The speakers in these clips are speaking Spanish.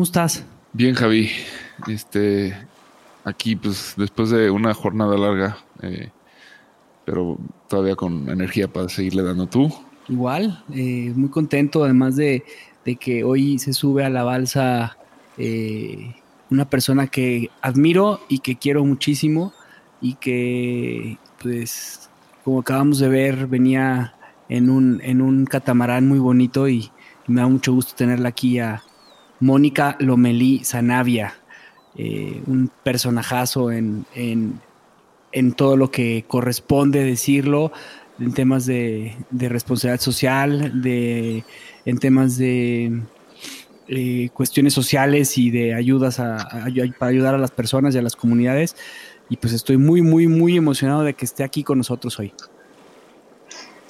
¿Cómo estás? Bien, Javi. Este, aquí, pues, después de una jornada larga, eh, pero todavía con energía para seguirle dando tú. Igual, eh, muy contento, además de, de que hoy se sube a la balsa eh, una persona que admiro y que quiero muchísimo y que, pues, como acabamos de ver, venía en un, en un catamarán muy bonito y, y me da mucho gusto tenerla aquí a Mónica Lomelí Zanavia, eh, un personajazo en, en, en todo lo que corresponde decirlo, en temas de, de responsabilidad social, de, en temas de eh, cuestiones sociales y de ayudas a, para ayudar a las personas y a las comunidades. Y pues estoy muy, muy, muy emocionado de que esté aquí con nosotros hoy.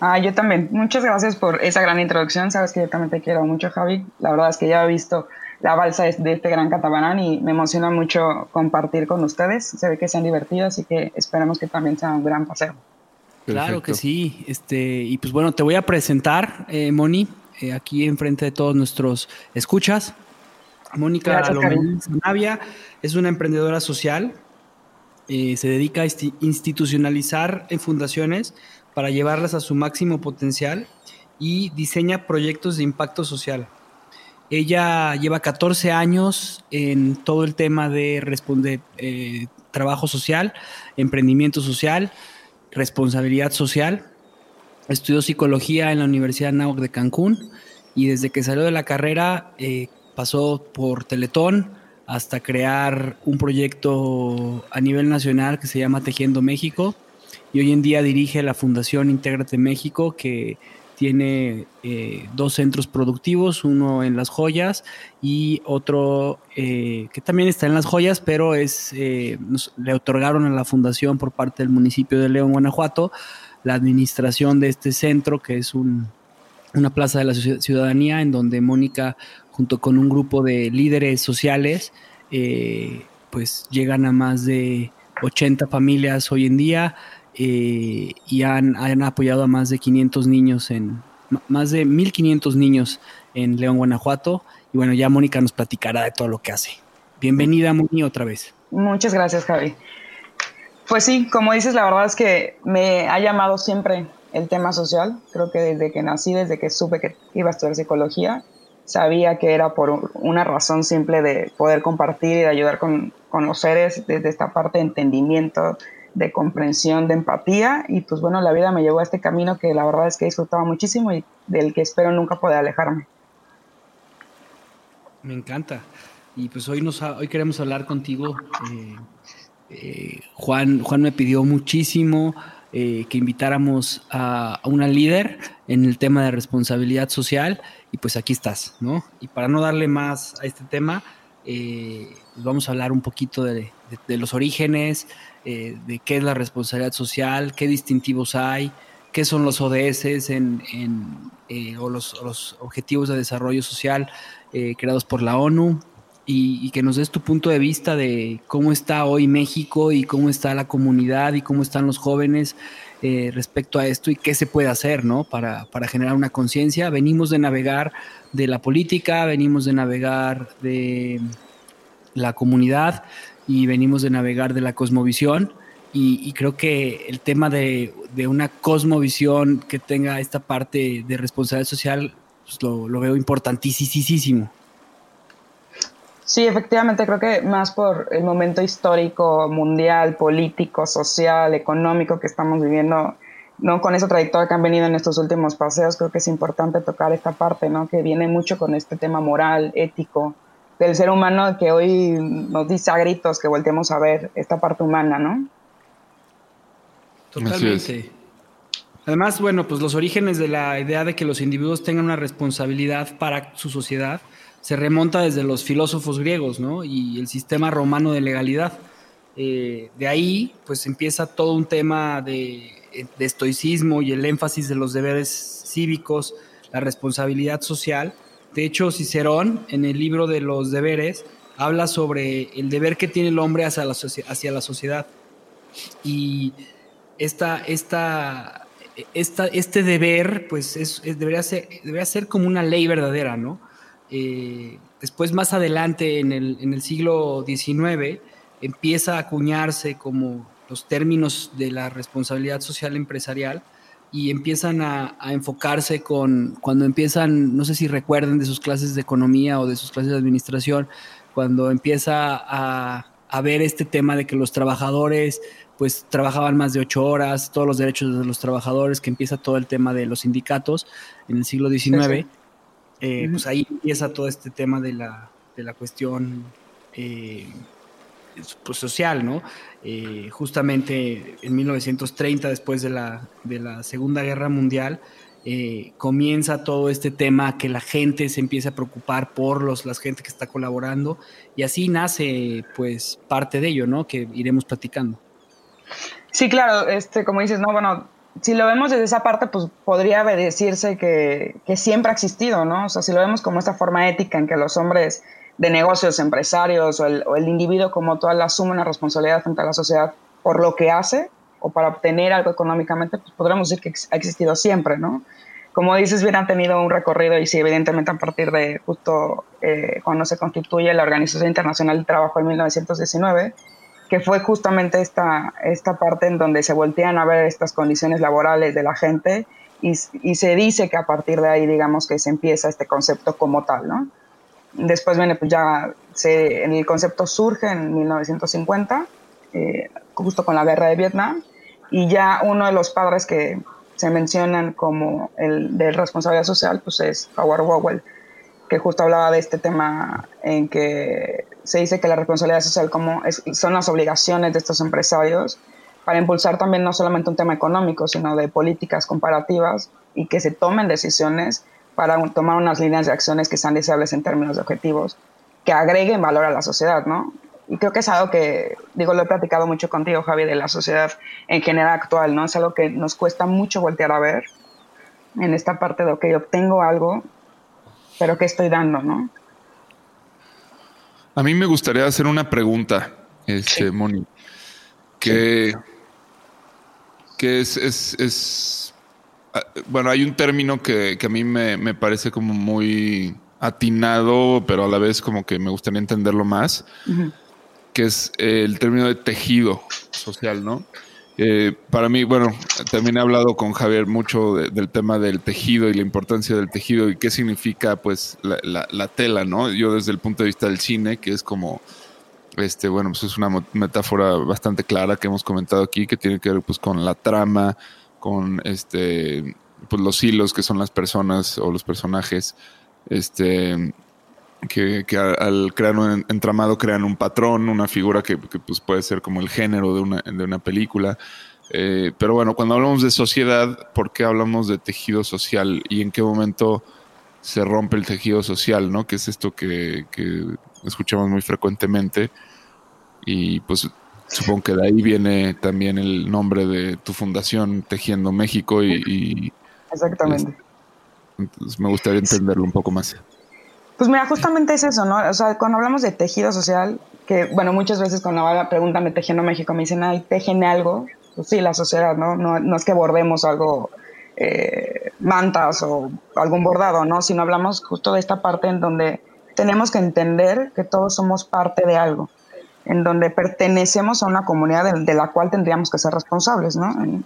Ah, yo también. Muchas gracias por esa gran introducción. Sabes que yo también te quiero mucho, Javi. La verdad es que ya he visto la balsa de de este gran catamarán y me emociona mucho compartir con ustedes. Se ve que se han divertido, así que esperemos que también sea un gran paseo. Claro que sí. Este, y pues bueno, te voy a presentar, eh, Moni, eh, aquí enfrente de todos nuestros escuchas. Mónica Zanavia es una emprendedora social. eh, se dedica a insti- institucionalizar en fundaciones para llevarlas a su máximo potencial y diseña proyectos de impacto social. Ella lleva 14 años en todo el tema de eh, trabajo social, emprendimiento social, responsabilidad social. Estudió psicología en la Universidad Anáhuac de Cancún y desde que salió de la carrera eh, pasó por Teletón hasta crear un proyecto a nivel nacional que se llama Tejiendo México y hoy en día dirige la Fundación Intégrate México que tiene eh, dos centros productivos, uno en Las Joyas y otro eh, que también está en Las Joyas, pero es eh, le otorgaron a la fundación por parte del municipio de León, Guanajuato, la administración de este centro, que es un, una plaza de la ciu- ciudadanía, en donde Mónica, junto con un grupo de líderes sociales, eh, pues llegan a más de 80 familias hoy en día eh, y han, han apoyado a más de 500 niños en más de 1500 niños en León, Guanajuato. Y bueno, ya Mónica nos platicará de todo lo que hace. Bienvenida, Moni, otra vez. Muchas gracias, Javi. Pues sí, como dices, la verdad es que me ha llamado siempre el tema social. Creo que desde que nací, desde que supe que iba a estudiar psicología, sabía que era por un- una razón simple de poder compartir y de ayudar con, con los seres desde esta parte de entendimiento, de comprensión, de empatía. Y pues bueno, la vida me llevó a este camino que la verdad es que he disfrutado muchísimo y del que espero nunca poder alejarme. Me encanta. Y pues hoy, nos, hoy queremos hablar contigo. eh, eh, Juan, Juan me pidió muchísimo eh, que invitáramos a, a una líder en el tema de responsabilidad social y pues aquí estás, ¿no? Y para no darle más a este tema, Eh, vamos a hablar un poquito de, los orígenes, eh, de qué es la responsabilidad social, qué distintivos hay, qué son los ODS en, eh, o, los, Objetivos de Desarrollo Social creados por la ONU, y, que nos des tu punto de vista de cómo está hoy México y cómo está la comunidad y cómo están los jóvenes respecto a esto y qué se puede hacer ¿no? para, para generar una conciencia. Venimos de navegar de la política, venimos de navegar de la comunidad y venimos de navegar de la cosmovisión. Y, creo que el tema de, una cosmovisión que tenga esta parte de responsabilidad social pues lo, veo importantísimo. Sí, efectivamente, creo que más por el momento histórico, mundial, político, social, económico que estamos viviendo, ¿no? Con esa trayectoria que han venido en estos últimos paseos, creo que es importante tocar esta parte, ¿no? Que viene mucho con este tema moral, ético, del ser humano que hoy nos dice a gritos que volteemos a ver esta parte humana, ¿no? Totalmente. Además, bueno, pues los orígenes de la idea de que los individuos tengan una responsabilidad para su sociedad se remonta desde los filósofos griegos, ¿no? Y el sistema romano de legalidad. Eh, de ahí, pues empieza todo un tema de, de estoicismo y el énfasis de los deberes cívicos, la responsabilidad social, de hecho, Cicerón, en el libro de los deberes, habla sobre el deber que tiene el hombre hacia la, sociedad. Y esta, este deber, pues, es, debería, ser, debería ser como una ley verdadera, ¿no? Eh, después, más adelante, en el, en el siglo XIX, empieza a acuñarse como los términos de la responsabilidad social empresarial, y empiezan a, enfocarse con, cuando empiezan, no sé si recuerden de sus clases de economía o de sus clases de administración, cuando empieza a, a ver este tema de que los trabajadores pues trabajaban más de ocho horas, todos los derechos de los trabajadores, que empieza todo el tema de los sindicatos en el siglo XIX, eh, pues ahí empieza todo este tema de la, de la cuestión eh, pues, social, ¿no? Eh, justamente en 1930, después de la, de la Segunda Guerra Mundial, eh, comienza todo este tema que la gente se empieza a preocupar por los, la gente que está colaborando y así nace pues parte de ello, ¿no? Que iremos platicando. Sí, claro, este, como dices, no, bueno, si lo vemos desde esa parte, pues podría decirse que, que siempre ha existido, ¿no? O sea, si lo vemos como esta forma ética en que los hombres de negocios, empresarios o el, o el individuo como tal asume una responsabilidad frente a la sociedad por lo que hace o para obtener algo económicamente, pues podríamos decir que ha existido siempre, ¿no? Como dices, bien han tenido un recorrido y sí, evidentemente a partir de justo eh, cuando se constituye la Organización Internacional del Trabajo en 1919, que fue justamente esta, esta parte en donde se voltean a ver estas condiciones laborales de la gente y, y se dice que a partir de ahí, digamos, que se empieza este concepto como tal, ¿no? Después viene, pues ya se, el concepto surge en 1950, eh, justo con la guerra de Vietnam, y ya uno de los padres que se mencionan como el de responsabilidad social, pues es Howard Wowell, que justo hablaba de este tema en que se dice que la responsabilidad social como son las obligaciones de estos empresarios para impulsar también no solamente un tema económico, sino de políticas comparativas y que se tomen decisiones para tomar unas líneas de acciones que sean deseables en términos de objetivos, que agreguen valor a la sociedad, ¿no? Y creo que es algo que, digo, lo he platicado mucho contigo, Javi, de la sociedad en general actual, ¿no? Es algo que nos cuesta mucho voltear a ver en esta parte de, ok, obtengo algo, pero ¿qué estoy dando, no? A mí me gustaría hacer una pregunta, este, Moni, que, que es, es, es bueno, hay un término que, a mí me, parece como muy atinado, pero a la vez como que me gustaría entenderlo más, que es el término de tejido social, ¿no? Eh, para mí, bueno, también he hablado con Javier mucho del tema del tejido y la importancia del tejido y qué significa pues la, tela, ¿no? Yo desde el punto de vista del cine, que es como, este, bueno, pues es una metáfora bastante clara que hemos comentado aquí, que tiene que ver pues con la trama, con este pues los hilos que son las personas o los personajes este que, al crear un entramado crean un patrón, una figura que, pues puede ser como el género de una, de una película. Eh, pero bueno, cuando hablamos de sociedad, ¿por qué hablamos de tejido social y en qué momento se rompe el tejido social, ¿no? Que es esto que, escuchamos muy frecuentemente y pues supongo que de ahí viene también el nombre de tu fundación Tejiendo México y... Exactamente. entonces me gustaría entenderlo un poco más. Pues mira, justamente es eso, ¿no? O sea, cuando hablamos de tejido social, que bueno, muchas veces cuando preguntan de Tejiendo México me dicen, ay, tejen algo. Pues sí, la sociedad, ¿no? No, no es que bordemos algo, eh, mantas o algún bordado, ¿no? Sino hablamos justo de esta parte en donde tenemos que entender que todos somos parte de algo en donde pertenecemos a una comunidad de, la cual tendríamos que ser responsables, ¿no? En,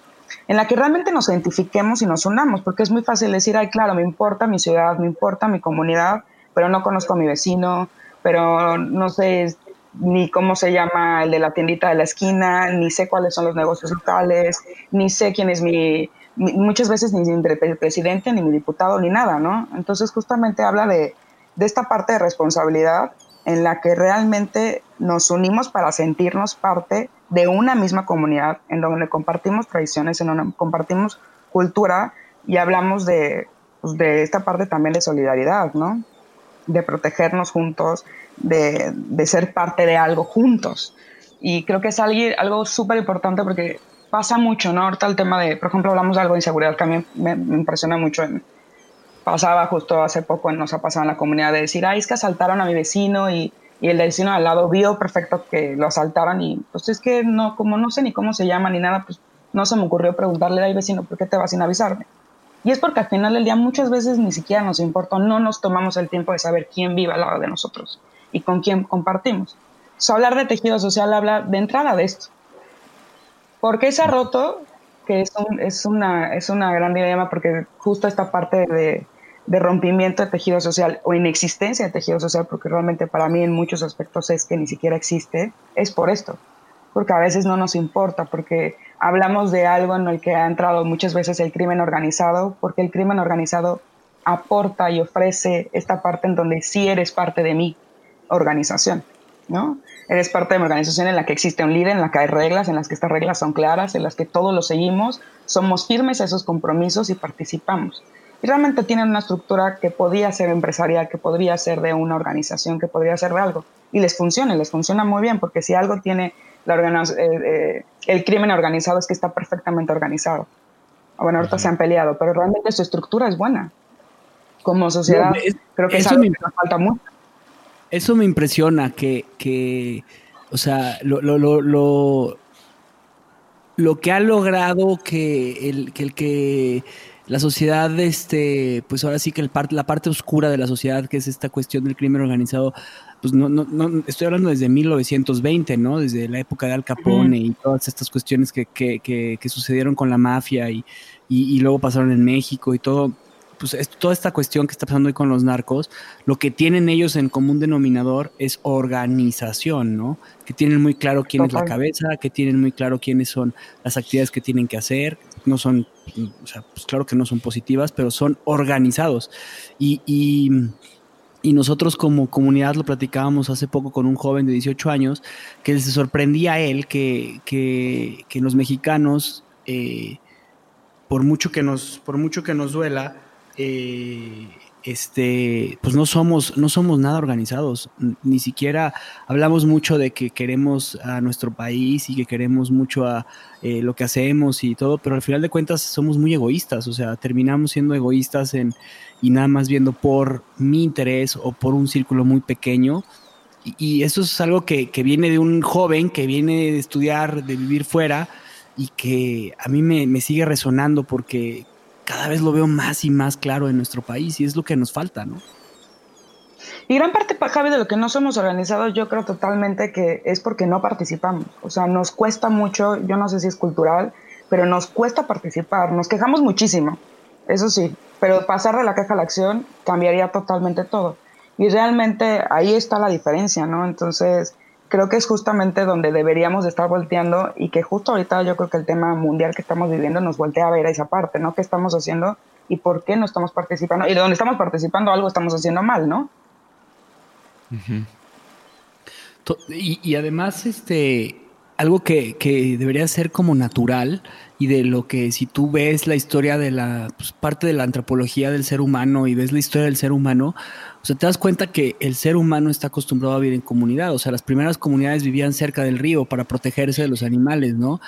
la que realmente nos identifiquemos y nos unamos, porque es muy fácil decir, ay, claro, me importa mi ciudad, me importa mi comunidad, pero no conozco a mi vecino, pero no sé ni cómo se llama el de la tiendita de la esquina, ni sé cuáles son los negocios locales, ni sé quién es mi, muchas veces ni mi presidente, ni mi diputado, ni nada, ¿no? Entonces justamente habla de, de esta parte de responsabilidad en la que realmente nos unimos para sentirnos parte de una misma comunidad, en donde compartimos tradiciones, en donde compartimos cultura y hablamos de, pues, de esta parte también de solidaridad, ¿no? De protegernos juntos, de, de ser parte de algo juntos. Y creo que es algo súper importante porque pasa mucho, ¿no? Ahorita el tema de, por ejemplo, hablamos de algo de inseguridad que a mí me, me impresiona mucho en, pasaba justo hace poco, nos ha pasado en la comunidad de decir, ay, es que asaltaron a mi vecino y, y el vecino al lado vio perfecto que lo asaltaron y pues es que no, como no sé ni cómo se llama ni nada, pues no se me ocurrió preguntarle al vecino, ¿por qué te vas sin avisarme? Y es porque al final del día muchas veces ni siquiera nos importa, no nos tomamos el tiempo de saber quién vive al lado de nosotros y con quién compartimos. hablar de tejido social habla de entrada de esto. porque se ha roto? Que es, es, una, es una gran dilema porque justo esta parte de, de rompimiento de tejido social o inexistencia de tejido social, porque realmente para mí en muchos aspectos es que ni siquiera existe, es por esto, porque a veces no nos importa, porque hablamos de algo en el que ha entrado muchas veces el crimen organizado, porque el crimen organizado aporta y ofrece esta parte en donde sí eres parte de mi organización, ¿no? Eres parte de mi organización en la que existe un líder, en la que hay reglas, en las que estas reglas son claras, en las que todos lo seguimos, somos firmes a esos compromisos y participamos y realmente tienen una estructura que podría ser empresarial, que podría ser de una organización, que podría ser de algo. Y les funciona, les funciona muy bien, porque si algo tiene la eh, eh, el crimen organizado es que está perfectamente organizado. Bueno, ahorita se han peleado, pero realmente su estructura es buena. Como sociedad, creo que es algo que nos falta mucho. Eso me impresiona, que, que o sea, lo, lo, lo, lo, que ha logrado que el que, el que la sociedad, este, pues ahora sí que el la parte oscura de la sociedad, que es esta cuestión del crimen organizado, pues no, no, no estoy hablando desde 1920, ¿no? Desde la época de Al Capone y todas estas cuestiones que, que, que, sucedieron con la mafia y, y, y, luego pasaron en México y todo pues toda esta cuestión que está pasando hoy con los narcos, lo que tienen ellos en común denominador es organización, ¿no? Que tienen muy claro quién es la cabeza, que tienen muy claro quiénes son las actividades que tienen que hacer, no son, o sea, pues claro que no son positivas, pero son organizados. Y, y, nosotros como comunidad lo platicábamos hace poco con un joven de 18 años, que se sorprendía a él que, que, que los mexicanos, eh, por mucho que nos, por mucho que nos duela, eh, este, pues no somos, no somos nada organizados. Ni siquiera hablamos mucho de que queremos a nuestro país y que queremos mucho a eh, lo que hacemos y todo, pero al final de cuentas somos muy egoístas. O sea, terminamos siendo egoístas en, y nada más viendo por mi interés o por un círculo muy pequeño. Y, eso es algo que, que, viene de un joven que viene de estudiar, de vivir fuera y que a mí me, me sigue resonando porque cada vez lo veo más y más claro en nuestro país y es lo que nos falta, ¿no? Y gran parte, Javi, de lo que no somos organizados, yo creo totalmente que es porque no participamos. O sea, nos cuesta mucho, yo no sé si es cultural, pero nos cuesta participar. Nos quejamos muchísimo, eso sí, pero pasar de la queja a la acción cambiaría totalmente todo. Y realmente ahí está la diferencia, ¿no? Entonces, creo que es justamente donde deberíamos de estar volteando y que justo ahorita yo creo que el tema mundial que estamos viviendo nos voltea a ver a esa parte, ¿no? ¿Qué estamos haciendo y por qué no estamos participando? Y de donde estamos participando algo estamos haciendo mal, ¿no? y, además, este, algo que, que, debería ser como natural y de lo que si tú ves la historia de la pues, parte de la antropología del ser humano y ves la historia del ser humano, o sea, te das cuenta que el ser humano está acostumbrado a vivir en comunidad. O sea, las primeras comunidades vivían cerca del río para protegerse de los animales, ¿no?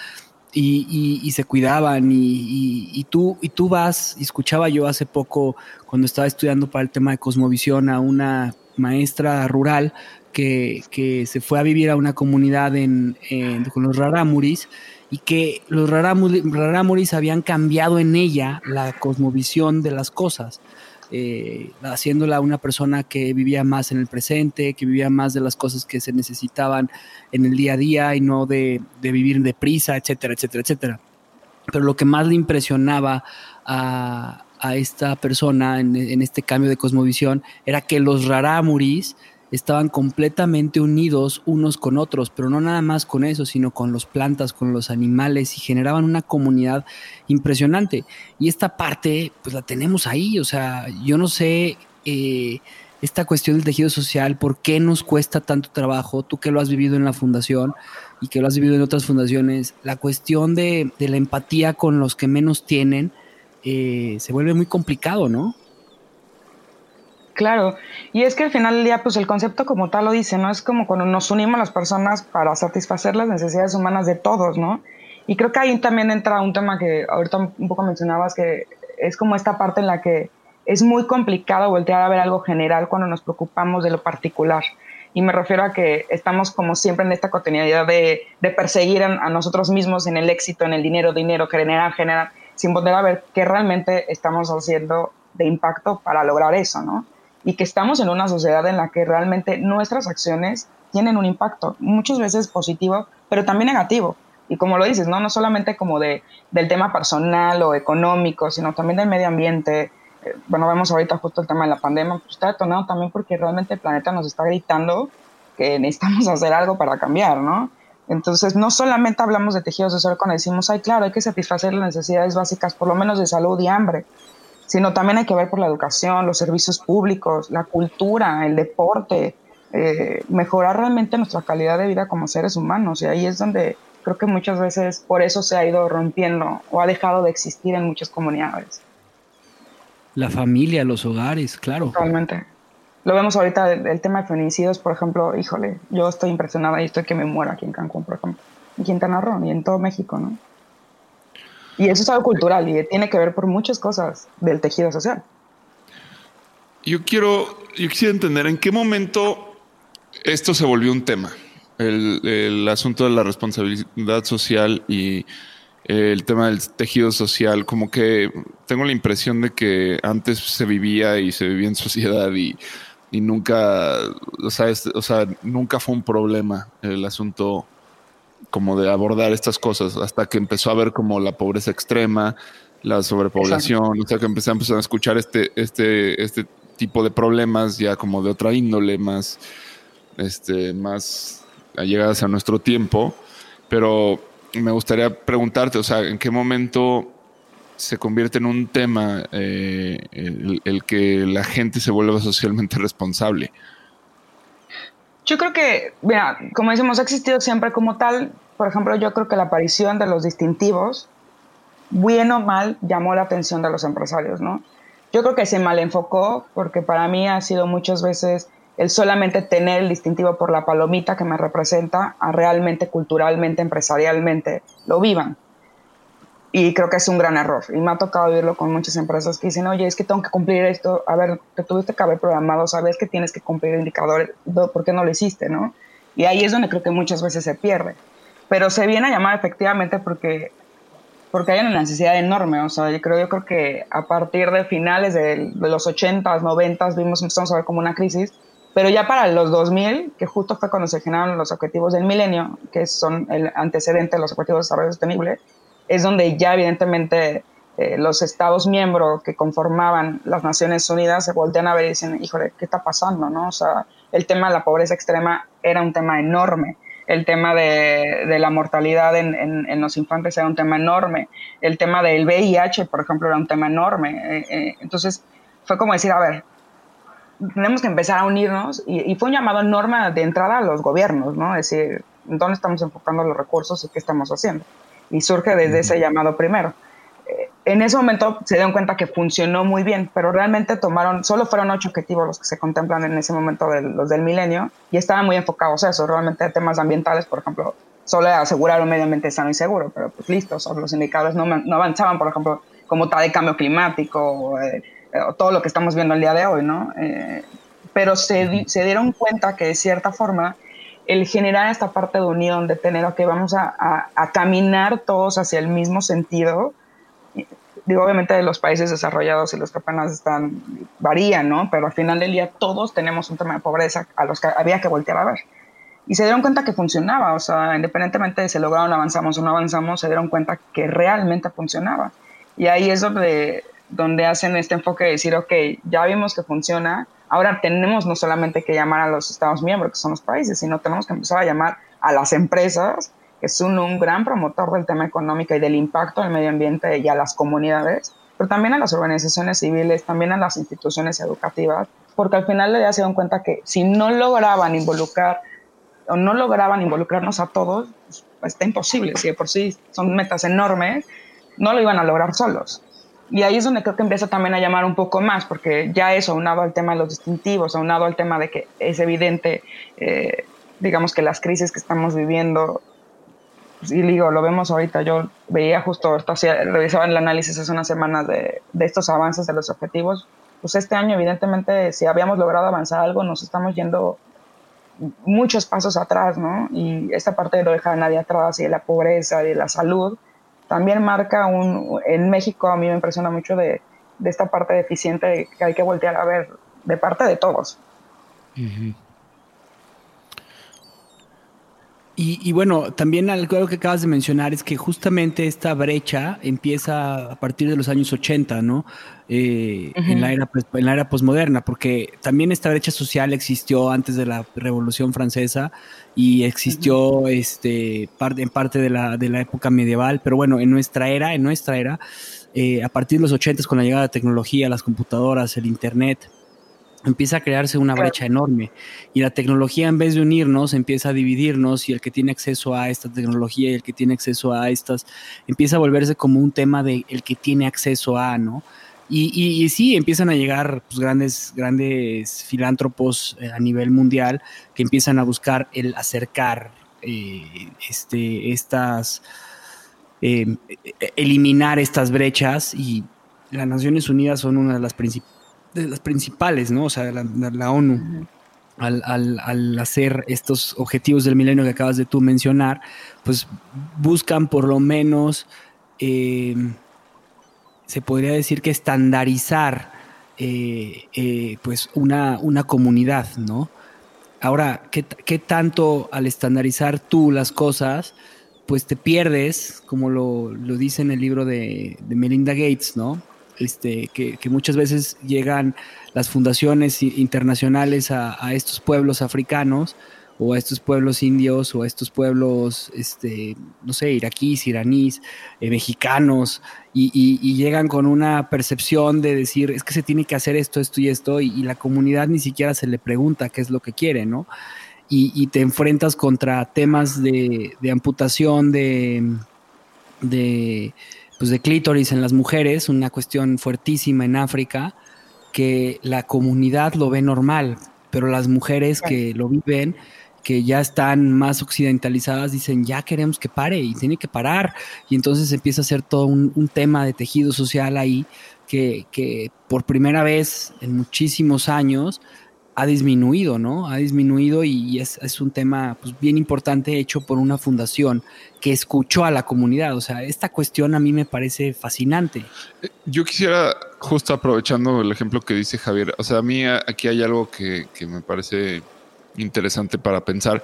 Y, y, se cuidaban y, y, tú, y tú vas, y escuchaba yo hace poco cuando estaba estudiando para el tema de cosmovisión a una maestra rural que, que se fue a vivir a una comunidad en, con los rarámuris y que los rarámuris, habían cambiado en ella la cosmovisión de las cosas. Eh, haciéndola una persona que vivía más en el presente, que vivía más de las cosas que se necesitaban en el día a día y no de, de vivir deprisa, etcétera, etcétera, etcétera. Pero lo que más le impresionaba a, a esta persona en, en, este cambio de cosmovisión era que los rarámuris estaban completamente unidos unos con otros, pero no nada más con eso, sino con los plantas, con los animales y generaban una comunidad impresionante. Y esta parte, pues la tenemos ahí, o sea, yo no sé eh, esta cuestión del tejido social, por qué nos cuesta tanto trabajo, tú que lo has vivido en la fundación y que lo has vivido en otras fundaciones, la cuestión de, la empatía con los que menos tienen, eh, se vuelve muy complicado, ¿no? Claro, y es que al final del día, pues el concepto como tal lo dice, ¿no? Es como cuando nos unimos las personas para satisfacer las necesidades humanas de todos, ¿no? Y creo que ahí también entra un tema que ahorita un poco mencionabas, que es como esta parte en la que es muy complicado voltear a ver algo general cuando nos preocupamos de lo particular. Y me refiero a que estamos como siempre en esta cotidianidad de, perseguir a, nosotros mismos en el éxito, en el dinero, dinero, generar, generar, sin volver a ver qué realmente estamos haciendo de impacto para lograr eso, ¿no? Y que estamos en una sociedad en la que realmente nuestras acciones tienen un impacto, muchas veces positivo, pero también negativo. Y como lo dices, no, no solamente como de, del tema personal o económico, sino también del medio ambiente. Eh, bueno, vemos ahorita justo el tema de la pandemia, pues está detonado también porque realmente el planeta nos está gritando que necesitamos hacer algo para cambiar, ¿no? Entonces, no solamente hablamos de tejido social cuando decimos, ay, claro, hay que satisfacer las necesidades básicas, por lo menos de salud y hambre, sino también hay que ver por la educación, los servicios públicos, la cultura, el deporte, eh, mejorar realmente nuestra calidad de vida como seres humanos. Y ahí es donde creo que muchas veces por eso se ha ido rompiendo o ha dejado de existir en muchas comunidades. La familia, los hogares, claro. Totalmente. Lo vemos ahorita, el, tema de feminicidios, por ejemplo, híjole, yo estoy impresionada y estoy que me muera aquí en Cancún, por ejemplo, en Quintana Roo y en todo México, ¿no? Y eso es algo cultural y tiene que ver por muchas cosas del tejido social. Yo quiero, yo quisiera entender en qué momento esto se volvió un tema, el, asunto de la responsabilidad social y el tema del tejido social, como que tengo la impresión de que antes se vivía y se vivía en sociedad y, nunca, o sea, nunca fue un problema el asunto como de abordar estas cosas hasta que empezó a ver como la pobreza extrema, la sobrepoblación, o sea que empecé a, a escuchar este, este, este tipo de problemas ya como de otra índole, más, este, más allegadas a nuestro tiempo. Pero me gustaría preguntarte, o sea, ¿en qué momento se convierte en un tema eh, el, el, que la gente se vuelva socialmente responsable? Yo creo que, mira, como decimos, ha existido siempre como tal. Por ejemplo, yo creo que la aparición de los distintivos, bien o mal, llamó la atención de los empresarios, ¿no? Yo creo que se mal enfocó porque para mí ha sido muchas veces el solamente tener el distintivo por la palomita que me representa a realmente culturalmente, empresarialmente, lo vivan. Y creo que es un gran error. Y me ha tocado vivirlo con muchas empresas que dicen, oye, es que tengo que cumplir esto. A ver, te tuviste que haber programado, sabes que tienes que cumplir indicadores, ¿por qué no lo hiciste, no? Y ahí es donde creo que muchas veces se pierde. Pero se viene a llamar efectivamente porque, porque hay una necesidad enorme. O sea, yo creo, yo creo que a partir de finales de, de los 80s, 90s, vimos, empezamos a ver como una crisis. Pero ya para los 2000, que justo fue cuando se generaron los objetivos del milenio, que son el antecedente de los objetivos de desarrollo sostenible, es donde ya evidentemente eh, los Estados miembros que conformaban las Naciones Unidas se voltean a ver y dicen, híjole, ¿qué está pasando? ¿no? O sea, el tema de la pobreza extrema era un tema enorme. El tema de, de la mortalidad en, en, los infantes era un tema enorme. El tema del VIH, por ejemplo, era un tema enorme. Eh, eh, entonces, fue como decir, a ver, tenemos que empezar a unirnos y, y, fue un llamado enorme de entrada a los gobiernos, ¿no? Es decir, dónde estamos enfocando los recursos y qué estamos haciendo. Y surge desde ese llamado primero. Eh, en ese momento se dieron cuenta que funcionó muy bien, pero realmente tomaron, solo fueron ocho objetivos los que se contemplan en ese momento de los del milenio y estaban muy enfocados a eso, realmente temas ambientales, por ejemplo, solo asegurar un medio ambiente sano y seguro, pero pues listo, los indicadores no, no avanzaban, por ejemplo, como tal de cambio climático, eh, o todo lo que estamos viendo el día de hoy, ¿no? Eh, pero se, se, dieron cuenta que de cierta forma el generar esta parte de unión, de tener, ok, vamos a, a, caminar todos hacia el mismo sentido, digo, obviamente de los países desarrollados y los que apenas están, varían, ¿no? Pero al final del día todos tenemos un tema de pobreza a los que había que voltear a ver. Y se dieron cuenta que funcionaba, o sea, independientemente de si lograron avanzamos o no avanzamos, se dieron cuenta que realmente funcionaba. Y ahí es donde, donde hacen este enfoque de decir, ok, ya vimos que funciona, ahora tenemos no solamente que llamar a los Estados miembros, que son los países, sino tenemos que empezar a llamar a las empresas, que son un gran promotor del tema económico y del impacto del medio ambiente y a las comunidades, pero también a las organizaciones civiles, también a las instituciones educativas, porque al final ya se dieron cuenta que si no lograban involucrar o no lograban involucrarnos a todos, pues, está imposible. Si de por sí son metas enormes, no lo iban a lograr solos. Y ahí es donde creo que empieza también a llamar un poco más, porque ya eso, aunado al tema de los distintivos, aunado al tema de que es evidente, eh, digamos que las crisis que estamos viviendo, pues, y digo, lo vemos ahorita, yo veía justo, revisaba el análisis hace unas semanas de, de estos avances de los objetivos, pues este año evidentemente si habíamos logrado avanzar algo, nos estamos yendo muchos pasos atrás, ¿no? Y esta parte de no dejar a nadie atrás y de la pobreza y de la salud también marca un, en México a mí me impresiona mucho de, de esta parte deficiente que hay que voltear a ver de parte de todos. Y, bueno, también algo que acabas de mencionar es que justamente esta brecha empieza a partir de los años 80, ¿no? Eh, en, la era, pues, en la era posmoderna, porque también esta brecha social existió antes de la Revolución Francesa y existió este, en parte de la, de la época medieval, pero bueno, en nuestra era, en nuestra era, eh, a partir de los 80 con la llegada de la tecnología, las computadoras, el Internet, empieza a crearse una brecha enorme. Y la tecnología en vez de unirnos empieza a dividirnos y el que tiene acceso a esta tecnología y el que tiene acceso a estas empieza a volverse como un tema de el que tiene acceso a, ¿no? Y, y, sí, empiezan a llegar pues, grandes, grandes filántropos eh, a nivel mundial que empiezan a buscar el acercar eh, este, estas, eh, eliminar estas brechas y las Naciones Unidas son una de las principales de las principales, ¿no? O sea, la, ONU. Al, hacer estos objetivos del milenio que acabas de tú mencionar, pues buscan por lo menos, em, se podría decir que estandarizar eh, eh, pues una, una, comunidad, ¿no? Ahora, ¿qué, tanto al estandarizar tú las cosas, pues te pierdes, como lo, dice en el libro de, de Melinda Gates, ¿no? este, que, muchas veces llegan las fundaciones internacionales a, estos pueblos africanos o a estos pueblos indios o a estos pueblos, este, no sé, iraquíes, iraníes, eh, mexicanos, y, llegan con una percepción de decir, es que se tiene que hacer esto, esto y esto, y, la comunidad ni siquiera se le pregunta qué es lo que quiere, ¿no? Y, te enfrentas contra temas de, de amputación, de, de pues de clítoris en las mujeres, una cuestión fuertísima en África, que la comunidad lo ve normal, pero las mujeres que lo viven, que ya están más occidentalizadas, dicen, ya queremos que pare y tiene que parar. Y entonces empieza a ser todo un, tema de tejido social ahí que, que por primera vez en muchísimos años ha disminuido, ¿no? Ha disminuido y es, es un tema pues, bien importante hecho por una fundación que escuchó a la comunidad. O sea, esta cuestión a mí me parece fascinante. Eh, yo quisiera, justo aprovechando el ejemplo que dice Javier, o sea, a mí aquí hay algo que, me parece interesante para pensar.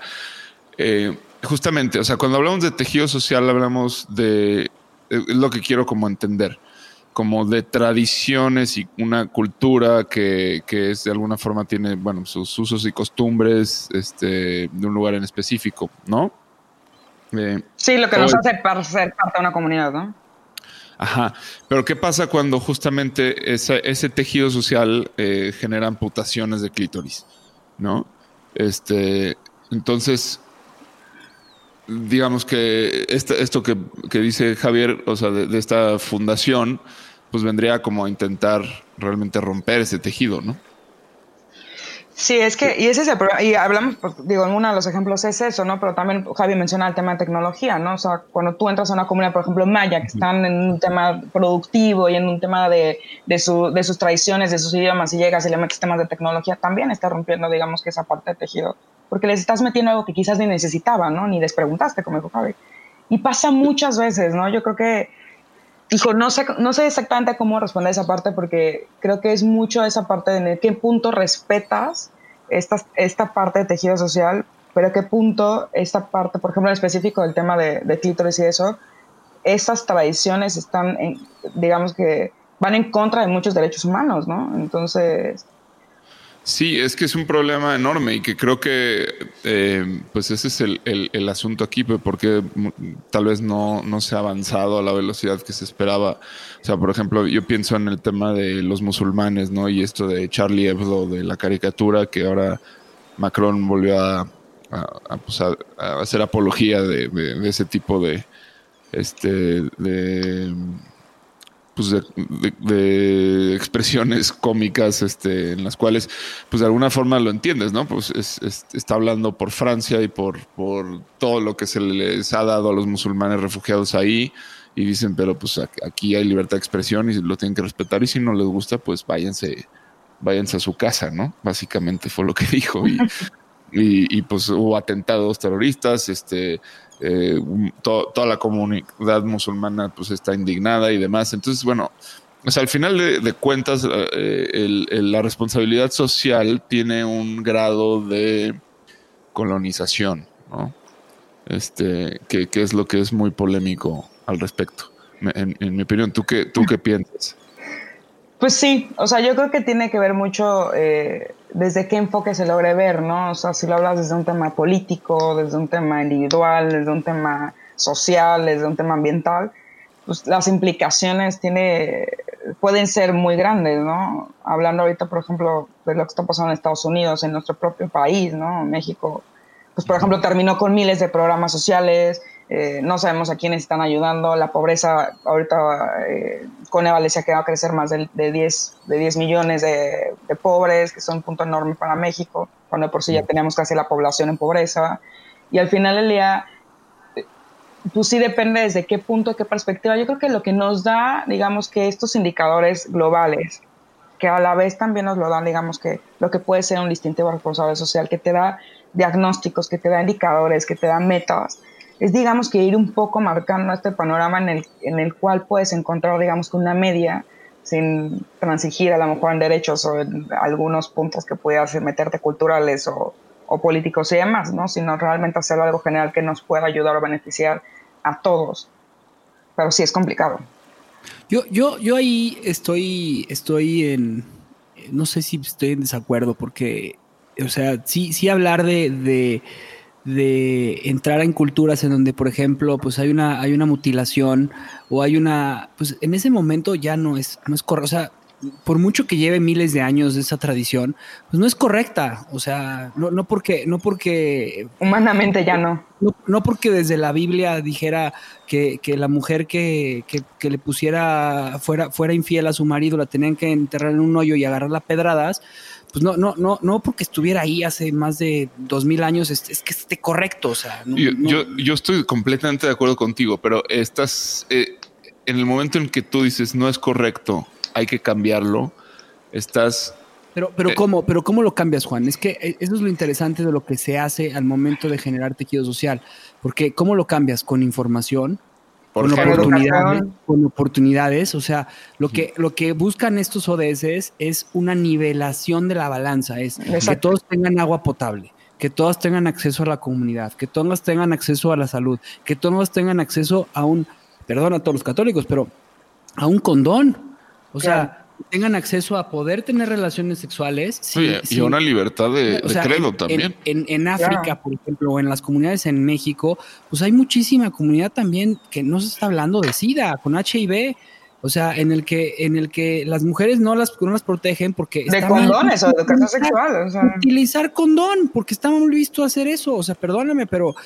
Eh, justamente, o sea, cuando hablamos de tejido social, hablamos de, es lo que quiero como entender como de tradiciones y una cultura que, es de alguna forma tiene, bueno, sus usos y costumbres este, de un lugar en específico, ¿no? Eh, sí, lo que nos hace ser parte de una comunidad, ¿no? Ajá, pero ¿qué pasa cuando justamente ese, tejido social eh, genera amputaciones de clítoris, ¿no? Este, entonces, digamos que esto que, dice Javier, o sea, de, esta fundación, pues vendría como a intentar realmente romper ese tejido, ¿no? Sí, es que, y ese es el problema, y hablamos, pues, digo, en uno de los ejemplos es eso, ¿no? Pero también Javi menciona el tema de tecnología, ¿no? O sea, cuando tú entras a una comunidad, por ejemplo, maya, que están en un tema productivo y en un tema de, de, su, de sus tradiciones, de sus idiomas, y llegas y le metes temas de tecnología, también está rompiendo, digamos, que esa parte de tejido, porque les estás metiendo algo que quizás ni necesitaban, ¿no? Ni les preguntaste, como dijo Javi. Y pasa muchas veces, ¿no? Yo creo que Hijo, no sé, no sé exactamente cómo responder esa parte porque creo que es mucho esa parte de en qué punto respetas esta, esta parte de tejido social, pero qué punto esta parte, por ejemplo, en específico del tema de, de clítoris y eso, esas tradiciones están, digamos que van en contra de muchos derechos humanos, ¿no? Entonces, Sí, es que es un problema enorme y que creo que eh, pues ese es el, el, asunto aquí, porque tal vez no, no se ha avanzado a la velocidad que se esperaba. O sea, por ejemplo, yo pienso en el tema de los musulmanes, ¿no? Y esto de Charlie Hebdo, de la caricatura, que ahora Macron volvió a, a, pues hacer apología de, de, ese tipo de, este, de pues de, expresiones cómicas este, en las cuales pues de alguna forma lo entiendes, ¿no? Pues está hablando por Francia y por, por todo lo que se les ha dado a los musulmanes refugiados ahí y dicen, pero pues aquí hay libertad de expresión y lo tienen que respetar y si no les gusta, pues váyanse, váyanse a su casa, ¿no? Básicamente fue lo que dijo y, y, y pues hubo atentados terroristas, este, eh, toda la comunidad musulmana pues está indignada y demás. Entonces, bueno, o al final de, cuentas, eh, la responsabilidad social tiene un grado de colonización, ¿no? Este, que, es lo que es muy polémico al respecto. En, mi opinión, ¿tú qué, ¿tú qué piensas? Pues sí, o sea, yo creo que tiene que ver mucho eh, desde qué enfoque se logre ver, ¿no? O sea, si lo hablas desde un tema político, desde un tema individual, desde un tema social, desde un tema ambiental, pues las implicaciones tiene, pueden ser muy grandes, ¿no? Hablando ahorita, por ejemplo, de lo que está pasando en Estados Unidos, en nuestro propio país, ¿no? México, pues por ejemplo, terminó con miles de programas sociales, eh, no sabemos a quiénes están ayudando, la pobreza ahorita eh, con Valencia que va a crecer más de, de, 10, de 10 millones de, pobres, que son un punto enorme para México, cuando por sí ya teníamos casi la población en pobreza. Y al final del día, pues sí depende desde qué punto, qué perspectiva. Yo creo que lo que nos da, digamos que estos indicadores globales, que a la vez también nos lo dan, digamos que lo que puede ser un distintivo responsable social, que te da diagnósticos, que te da indicadores, que te da metas, es digamos que ir un poco marcando este panorama en el, en el cual puedes encontrar digamos una media sin transigir a lo mejor en derechos o en algunos puntos que pudieras meterte culturales o, o políticos y demás, ¿no? sino realmente hacer algo general que nos pueda ayudar o beneficiar a todos. Pero sí es complicado. Yo, yo, yo ahí estoy, estoy en, no sé si estoy en desacuerdo, porque, o sea, sí, sí hablar de entrar en culturas en donde, por ejemplo, pues hay una, hay una mutilación o hay una, pues en ese momento ya no es, no es correcto, o sea, por mucho que lleve miles de años de esa tradición, pues no es correcta, o sea, no, no porque, no porque... Humanamente ya no. No, porque desde la Biblia dijera que, que la mujer que, que, que, le pusiera, fuera, fuera infiel a su marido, la tenían que enterrar en un hoyo y agarrarla a pedradas, pues no, no, no, no porque estuviera ahí hace más de dos mil años, es, que esté correcto. O sea, yo, yo, estoy completamente de acuerdo contigo, pero estás eh, en el momento en que tú dices no es correcto, hay que cambiarlo, estás. Pero, pero eh, cómo, pero cómo lo cambias, Juan? Es que eh, eso es lo interesante de lo que se hace al momento de generar tejido social, porque cómo lo cambias con información, con oportunidades, con oportunidades. O sea, lo que, lo que buscan estos ODS es una nivelación de la balanza, es que todos tengan agua potable, que todos tengan acceso a la comunidad, que todos tengan acceso a la salud, que todos tengan acceso a un, perdón a todos los católicos, pero a un condón. O sea, tengan acceso a poder tener relaciones sexuales. Sí, y una libertad de, credo también. En, África, por ejemplo, o en las comunidades en México, pues hay muchísima comunidad también que no se está hablando de SIDA, con HIV. O sea, en el que, en el que las mujeres no las, no las protegen porque... De condones o de educación sexual. O sea. Utilizar condón, porque está mal visto hacer eso. O sea, perdóname, pero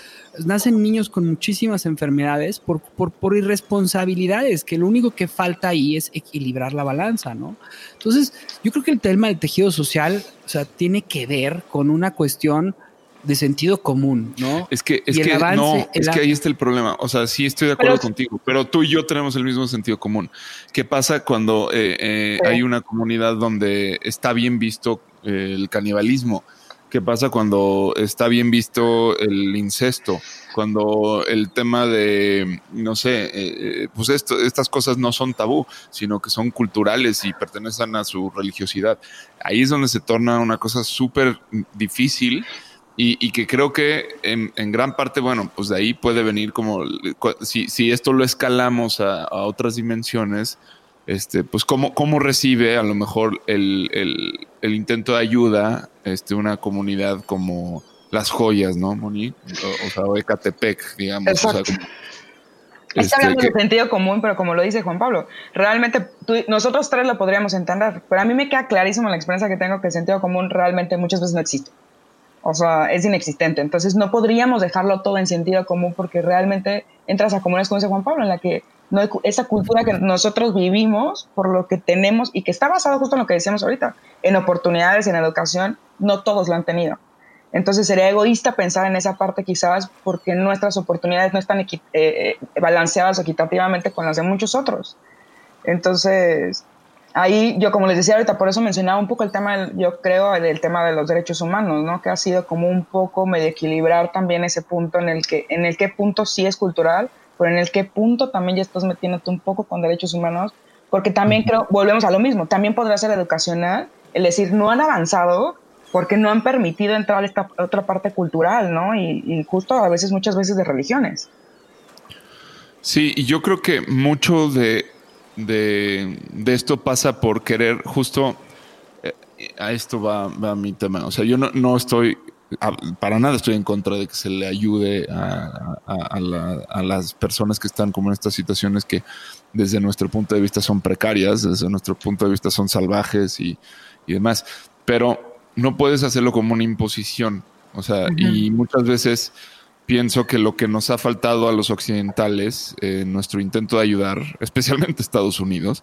nacen niños con muchísimas enfermedades por, por, por irresponsabilidades, que lo único que falta ahí es equilibrar la balanza, ¿no? Entonces, yo creo que el tema del tejido social, o sea, tiene que ver con una cuestión de sentido común, ¿no? Es que, es que no, es que ahí está el problema. O sea, sí estoy de acuerdo contigo, pero tú y yo tenemos el mismo sentido común. ¿Qué pasa cuando eh, eh, hay una comunidad donde está bien visto eh, el canibalismo? ¿Qué pasa cuando está bien visto el incesto? Cuando el tema de, no sé, pues esto, estas cosas no son tabú, sino que son culturales y pertenecen a su religiosidad. Ahí es donde se torna una cosa súper difícil y, que creo que en, gran parte, bueno, pues de ahí puede venir como, si, si esto lo escalamos a, otras dimensiones, este, pues cómo, cómo recibe a lo mejor el, el, intento de ayuda este, una comunidad como las joyas, ¿no, Moni? O, sea, o Ecatepec, digamos. O sea, como, Está hablando de sentido común, pero como lo dice Juan Pablo, realmente nosotros tres lo podríamos entender, pero a mí me queda clarísimo la experiencia que tengo que el sentido común realmente muchas veces no existe. O sea, es inexistente. Entonces no podríamos dejarlo todo en sentido común porque realmente entras a comunes como dice Juan Pablo, en la que no hay, esa cultura que nosotros vivimos por lo que tenemos y que está basado justo en lo que decíamos ahorita, en oportunidades, en educación, no todos lo han tenido. Entonces sería egoísta pensar en esa parte quizás porque nuestras oportunidades no están eh, eh, balanceadas equitativamente con las de muchos otros. Entonces, ahí yo como les decía ahorita, por eso mencionaba un poco el tema, yo creo, del tema de los derechos humanos, ¿no? Que ha sido como un poco medio equilibrar también ese punto en el que, en el que punto sí es cultural, pero en el que punto también ya estás metiéndote un poco con derechos humanos, porque también creo, volvemos a lo mismo, también podría ser educacional, el decir, no han avanzado porque no han permitido entrar a esta otra parte cultural, ¿no? Y, y justo a veces, muchas veces de religiones. Sí, y yo creo que mucho de de, esto pasa por querer justo eh, a esto va, mi tema. O sea, yo no, estoy para nada estoy en contra de que se le ayude a, las personas que están como en estas situaciones que desde nuestro punto de vista son precarias, desde nuestro punto de vista son salvajes y, demás. Pero no puedes hacerlo como una imposición. O sea, y muchas veces pienso que lo que nos ha faltado a los occidentales en nuestro intento de ayudar, especialmente Estados Unidos,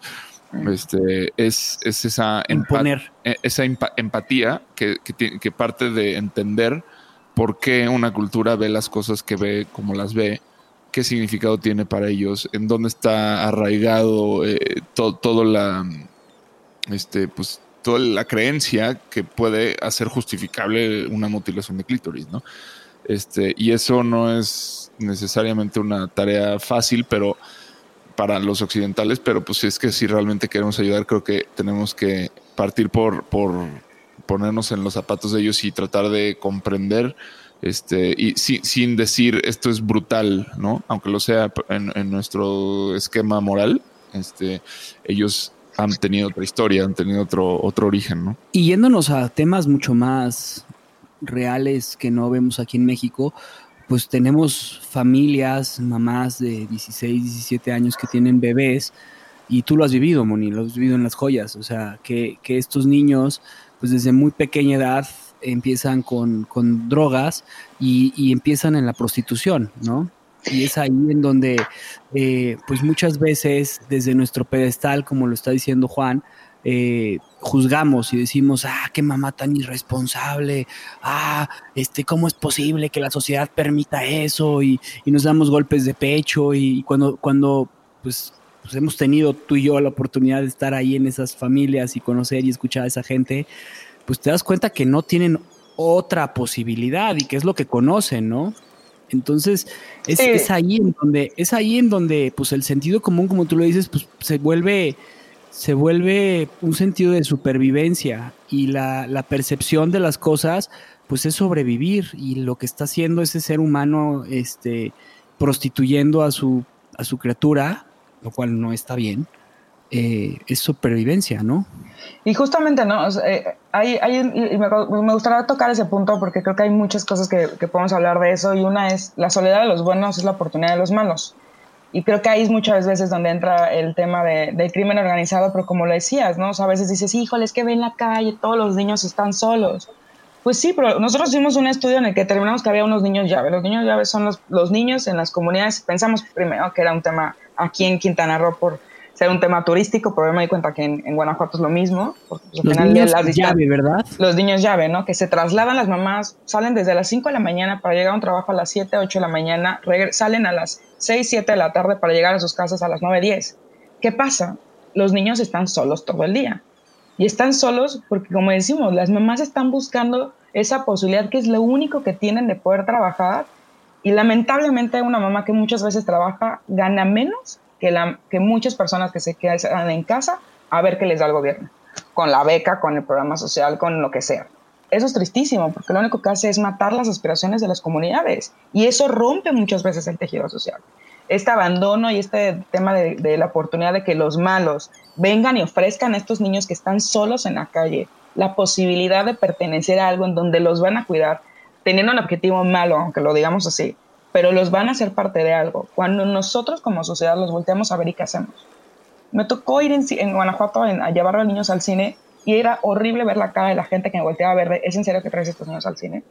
este, es, esa, e, esa empatía que, que, parte de entender por qué una cultura ve las cosas que ve como las ve, qué significado tiene para ellos, en dónde está arraigado eh, todo, la, este, pues, toda la creencia que puede hacer justificable una mutilación de clítoris, ¿no? Este, y eso no es necesariamente una tarea fácil, pero para los occidentales, pero pues es que si realmente queremos ayudar, creo que tenemos que partir por, por ponernos en los zapatos de ellos y tratar de comprender, este, y sin decir esto es brutal, ¿no? Aunque lo sea en, en nuestro esquema moral, este, ellos han tenido otra historia, han tenido otro, otro origen, ¿no? Y yéndonos a temas mucho más reales que no vemos aquí en México, pues tenemos familias, mamás de 16, 17 años que tienen bebés y tú lo has vivido, Moni, lo has vivido en las joyas, o sea, que, estos niños, pues desde muy pequeña edad empiezan con, drogas y, empiezan en la prostitución, ¿no? Y es ahí en donde, eh, pues muchas veces desde nuestro pedestal, como lo está diciendo Juan, eh, juzgamos y decimos, ah, qué mamá tan irresponsable, ah, este, ¿cómo es posible que la sociedad permita eso? Y, nos damos golpes de pecho y cuando, cuando pues, pues, hemos tenido tú y yo la oportunidad de estar ahí en esas familias y conocer y escuchar a esa gente, pues te das cuenta que no tienen otra posibilidad y que es lo que conocen, ¿no? Entonces, es, es ahí en donde, es ahí en donde, pues el sentido común, como tú lo dices, pues se vuelve se vuelve un sentido de supervivencia y la, percepción de las cosas, pues es sobrevivir y lo que está haciendo ese ser humano, este, prostituyendo a su, a su criatura, lo cual no está bien, eh, es supervivencia, ¿no? Y justamente, ¿no? Eh, hay, hay, me, gustaría tocar ese punto porque creo que hay muchas cosas que podemos hablar de eso y una es la soledad de los buenos es la oportunidad de los malos. Y creo que ahí es muchas veces donde entra el tema de, del crimen organizado, pero como lo decías, ¿no? O sea, a veces dices, híjole, es que ve en la calle, todos los niños están solos. Pues sí, pero nosotros hicimos un estudio en el que terminamos que había unos niños llave. Los niños llave son los, los niños en las comunidades. Pensamos primero que era un tema aquí en Quintana Roo por ser un tema turístico, pero me di cuenta que en, Guanajuato es lo mismo. Porque, pues, los niños llave, ¿verdad? Los niños llave, ¿no? Que se trasladan las mamás, salen desde las 5 de la mañana para llegar a un trabajo a las 7, 8 de la mañana, salen a las 6, 7 de la tarde para llegar a sus casas a las 9, 10. ¿Qué pasa? Los niños están solos todo el día. Y están solos porque, como decimos, las mamás están buscando esa posibilidad que es lo único que tienen de poder trabajar. Y lamentablemente una mamá que muchas veces trabaja gana menos que, la, muchas personas que se quedan en casa a ver qué les da el gobierno, con la beca, con el programa social, con lo que sea. Eso es tristísimo, porque lo único que hace es matar las aspiraciones de las comunidades y eso rompe muchas veces el tejido social. Este abandono y este tema de, de la oportunidad de que los malos vengan y ofrezcan a estos niños que están solos en la calle la posibilidad de pertenecer a algo en donde los van a cuidar, teniendo un objetivo malo, aunque lo digamos así, pero los van a hacer parte de algo. Cuando nosotros como sociedad los volteamos a ver y qué hacemos. Me tocó ir en, Guanajuato a llevar a los niños al cine y era horrible ver la cara de la gente que me volteaba a ver, ¿es en serio que traes estos niños al cine?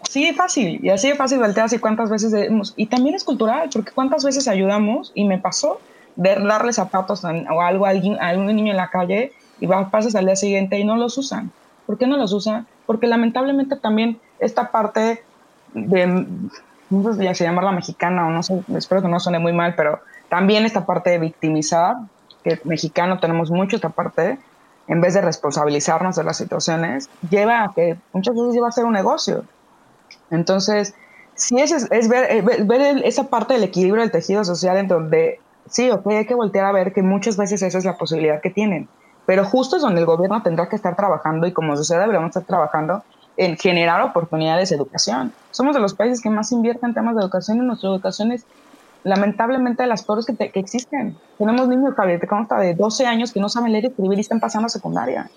Así de fácil, y así de fácil volteas y cuántas veces, y también es cultural, porque cuántas veces ayudamos, y me pasó, de darle zapatos o algo a, alguien, a algún niño en la calle, y vas, pasas al día siguiente y no los usan. ¿Por qué no los usan? Porque lamentablemente también esta parte de no sé si llamarla mexicana o no sé, espero que no suene muy mal, pero también esta parte de victimizar, que mexicano tenemos mucho esta parte, en vez de responsabilizarnos de las situaciones, lleva a que muchas veces lleva a ser un negocio. Entonces, sí es, es ver, eh, ver, esa parte del equilibrio del tejido social en donde, sí, ok, hay que voltear a ver que muchas veces esa es la posibilidad que tienen, pero justo es donde el gobierno tendrá que estar trabajando y como sociedad deberíamos estar trabajando en generar oportunidades de educación. Somos de los países que más invierten en temas de educación y nuestra educación es lamentablemente de las peores que, que existen. Tenemos niños, Javier, te consta, de 12 años que no saben leer y escribir y están pasando a secundaria.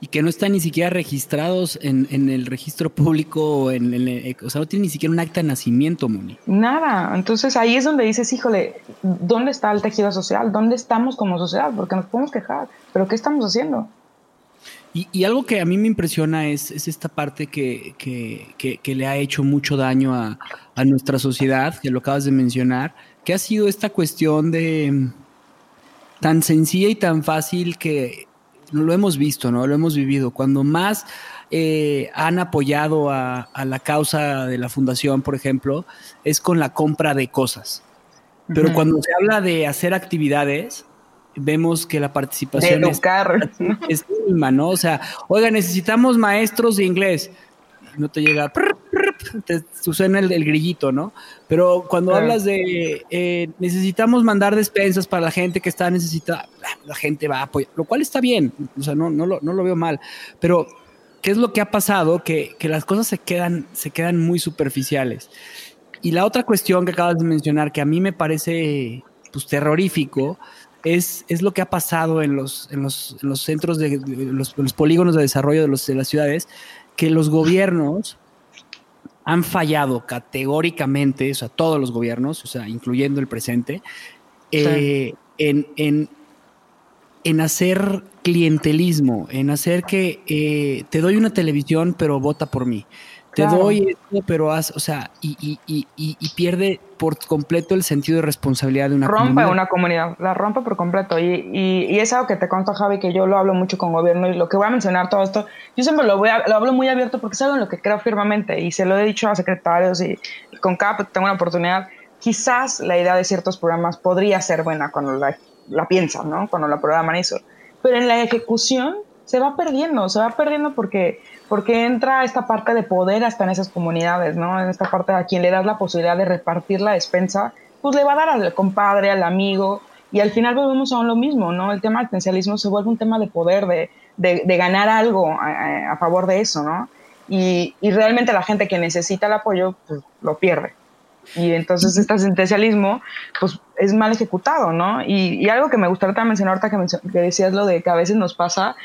Y que no están ni siquiera registrados en, en el registro público, o, en, en, o sea, no tienen ni siquiera un acta de nacimiento, Moni. Nada. Entonces ahí es donde dices, híjole, ¿dónde está el tejido social? ¿Dónde estamos como sociedad? Porque nos podemos quejar, pero ¿qué estamos haciendo? Y, algo que a mí me impresiona es, esta parte que, que, le ha hecho mucho daño a, nuestra sociedad, que lo acabas de mencionar, que ha sido esta cuestión de mm, tan sencilla y tan fácil que lo hemos visto, ¿no? Lo hemos vivido. Cuando más eh, han apoyado a, la causa de la fundación, por ejemplo, es con la compra de cosas. Pero cuando se habla de hacer actividades, vemos que la participación es, es, mínima, ¿no? O sea, oiga, necesitamos maestros de inglés. No te llega, te suena el, grillito, ¿no? Pero cuando hablas de eh, necesitamos mandar despensas para la gente que está necesitada, la gente va a apoyar, lo cual está bien, o sea, no, no, lo, no lo veo mal. Pero, ¿qué es lo que ha pasado? Que, que las cosas se quedan, se quedan muy superficiales. Y la otra cuestión que acabas de mencionar, que a mí me parece pues, terrorífico, es, es lo que ha pasado en los, en los, en los centros de, los, polígonos de desarrollo de, los, de las ciudades, que los gobiernos han fallado categóricamente, o sea, todos los gobiernos, o sea, incluyendo el presente, eh, en, en, en, hacer clientelismo, en hacer que eh, te doy una televisión, pero vota por mí te doy esto, pero haz, o sea, y, y, y, y, pierde por completo el sentido de responsabilidad de una rompe comunidad. Rompe una comunidad, la rompe por completo. Y, es algo que te consta, Javi, que yo lo hablo mucho con gobierno y lo que voy a mencionar todo esto, yo siempre lo, voy a, lo hablo muy abierto porque es algo en lo que creo firmemente y se lo he dicho a secretarios y, con cada tengo una oportunidad. Quizás la idea de ciertos programas podría ser buena cuando la, la piensan, ¿no? Cuando la programan eso. Pero en la ejecución se va perdiendo, se va perdiendo porque porque entra esta parte de poder hasta en esas comunidades, ¿no? En esta parte a quien le das la posibilidad de repartir la despensa, pues le va a dar al compadre, al amigo, y al final volvemos a lo mismo, ¿no? El tema del potencialismo se vuelve un tema de poder, de, de, ganar algo a, favor de eso, ¿no? Y, y, realmente la gente que necesita el apoyo, pues lo pierde. Y entonces este asistencialismo, pues es mal ejecutado, ¿no? Y, algo que me gustaría también mencionar ahorita que, que, decías lo de que a veces nos pasa,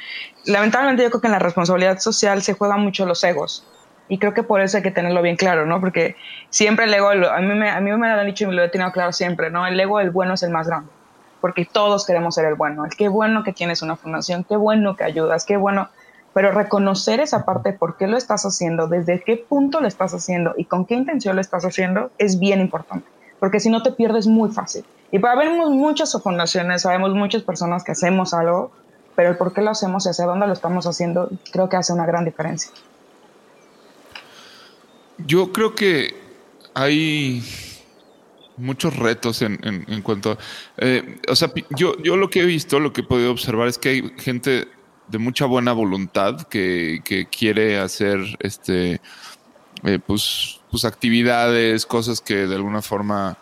lamentablemente yo creo que en la responsabilidad social se juegan mucho los egos. Y creo que por eso hay que tenerlo bien claro, ¿no? Porque siempre el ego, a mí me, a mí me lo han dicho y me lo he tenido claro siempre, ¿no? El ego, el bueno es el más grande, porque todos queremos ser el bueno. El qué bueno que tienes una fundación, qué bueno que ayudas, qué bueno, pero reconocer esa parte, por qué lo estás haciendo, desde qué punto lo estás haciendo y con qué intención lo estás haciendo, es bien importante, porque si no te pierdes muy fácil. Y para ver muchas fundaciones, sabemos muchas personas que hacemos algo, pero el por qué lo hacemos y hacia dónde lo estamos haciendo, creo que hace una gran diferencia. Yo creo que hay muchos retos en, en, cuanto a, eh, o sea, yo, yo lo que he visto, lo que he podido observar es que hay gente de mucha buena voluntad que, que quiere hacer este eh, pues, pues actividades, cosas que de alguna forma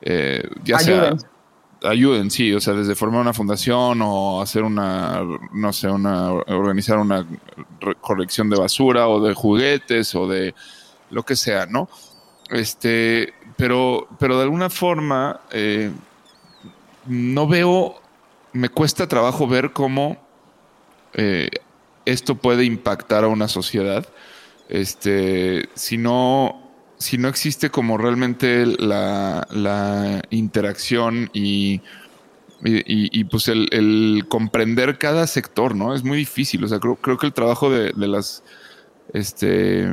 eh, ya ayuden. sea ayuden, sí, o sea, desde formar una fundación o hacer una, no sé, una organizar una colección de basura o de juguetes o de lo que sea, ¿no? Este, pero, pero de alguna forma eh, no veo, me cuesta trabajo ver cómo eh, esto puede impactar a una sociedad. Este, si no, si no existe como realmente la, la interacción y, y, pues el, comprender cada sector, ¿no? Es muy difícil. O sea, creo, creo que el trabajo de, de las este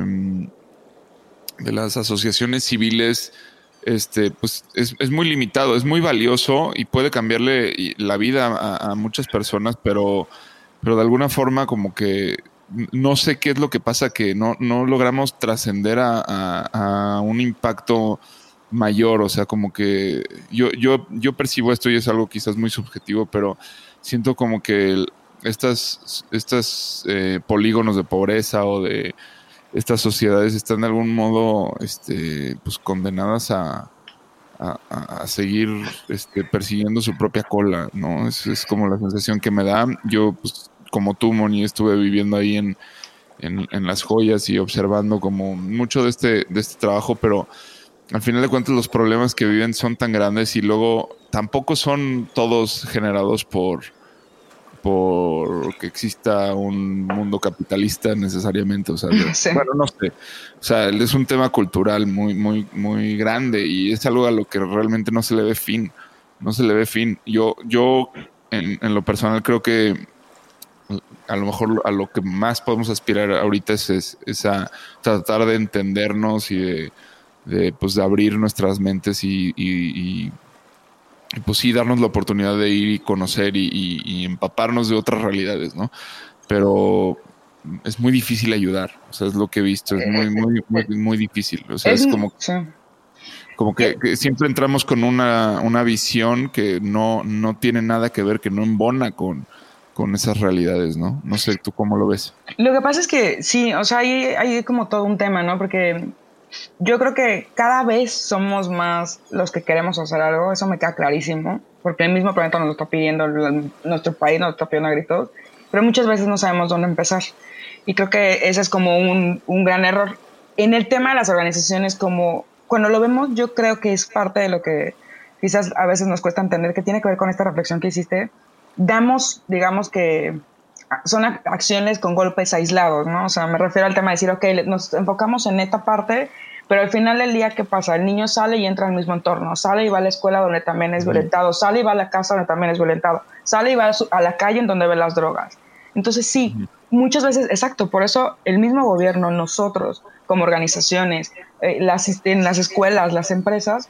de las asociaciones civiles, este, pues es, es, muy limitado, es muy valioso y puede cambiarle la vida a, muchas personas, pero, pero de alguna forma como que no sé qué es lo que pasa que no, no logramos trascender a, a, un impacto mayor, o sea, como que yo, yo, yo percibo esto y es algo quizás muy subjetivo, pero siento como que el, estas, estas eh, polígonos de pobreza o de estas sociedades están de algún modo este, pues condenadas a, a, seguir este, persiguiendo su propia cola, ¿no? Es, es, como la sensación que me da. Yo, pues, como tú, Moni, estuve viviendo ahí en, en, en, las joyas y observando como mucho de este, de este trabajo, pero al final de cuentas los problemas que viven son tan grandes y luego tampoco son todos generados por por que exista un mundo capitalista necesariamente, o sea, sí. bueno, no sé, o sea, es un tema cultural muy, muy, muy grande y es algo a lo que realmente no se le ve fin, no se le ve fin. Yo, yo en, en lo personal creo que a lo mejor a lo que más podemos aspirar ahorita es, es, es a tratar de entendernos y de, de, pues, de abrir nuestras mentes y, y, y pues sí, darnos la oportunidad de ir y conocer y, y, y, empaparnos de otras realidades, ¿no? Pero es muy difícil ayudar, o sea, es lo que he visto, es muy, muy, muy, muy difícil, o sea, es, como, como que, que, siempre entramos con una, una visión que no, no tiene nada que ver, que no embona con, con esas realidades, ¿no? No sé, ¿tú cómo lo ves? Lo que pasa es que sí, o sea, hay, hay como todo un tema, ¿no? Porque yo creo que cada vez somos más los que queremos hacer algo, eso me queda clarísimo, porque el mismo planeta nos lo está pidiendo, nuestro país nos lo está pidiendo a gritos, pero muchas veces no sabemos dónde empezar. Y creo que ese es como un, un gran error. En el tema de las organizaciones, como cuando lo vemos, yo creo que es parte de lo que quizás a veces nos cuesta entender, que tiene que ver con esta reflexión que hiciste. Damos, digamos que son acciones con golpes aislados, ¿no? O sea, me refiero al tema de decir, ok, nos enfocamos en esta parte, pero al final del día, ¿qué pasa? El niño sale y entra al mismo entorno, sale y va a la escuela donde también es violentado, sale y va a la casa donde también es violentado, sale y va a la calle en donde ve las drogas. Entonces, sí, muchas veces, exacto, por eso el mismo gobierno, nosotros como organizaciones, eh, las, en las escuelas, las empresas,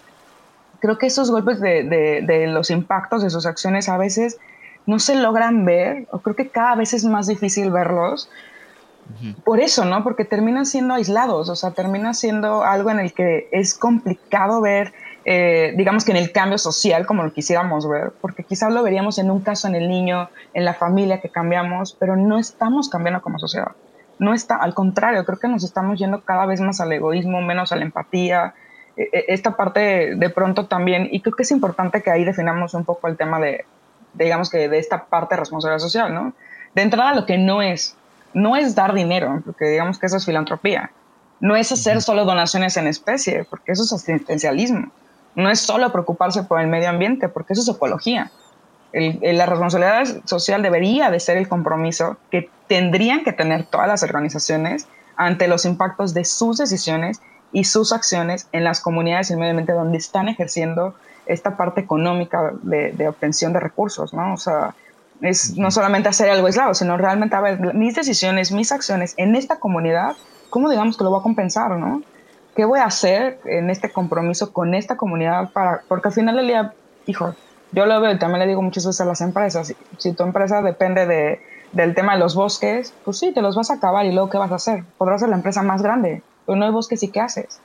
creo que esos golpes de, de, de los impactos de sus acciones a veces no se logran ver, o creo que cada vez es más difícil verlos. Uh -huh. Por eso, ¿no? Porque terminan siendo aislados, o sea, termina siendo algo en el que es complicado ver, eh, digamos que en el cambio social como lo quisiéramos ver, porque quizás lo veríamos en un caso en el niño, en la familia que cambiamos, pero no estamos cambiando como sociedad. No está, al contrario, creo que nos estamos yendo cada vez más al egoísmo, menos a la empatía, esta parte de pronto también, y creo que es importante que ahí definamos un poco el tema de, digamos que de esta parte de responsabilidad social, ¿no? De entrada, lo que no es, no es dar dinero, porque digamos que eso es filantropía. No es hacer solo donaciones en especie, porque eso es asistencialismo. No es solo preocuparse por el medio ambiente, porque eso es ecología. El, el, la responsabilidad social debería de ser el compromiso que tendrían que tener todas las organizaciones ante los impactos de sus decisiones y sus acciones en las comunidades y el medio ambiente donde están ejerciendo esta parte económica de, obtención de recursos, ¿no? O sea, es no solamente hacer algo aislado, sino realmente, a ver, mis decisiones, mis acciones en esta comunidad, ¿cómo digamos que lo voy a compensar, no? ¿Qué voy a hacer en este compromiso con esta comunidad para, porque al final del día, hijo, yo lo veo y también le digo muchas veces a las empresas, si, tu empresa depende de, del tema de los bosques, pues sí, te los vas a acabar y luego ¿qué vas a hacer? Podrás ser la empresa más grande, pero no hay bosques y ¿qué haces?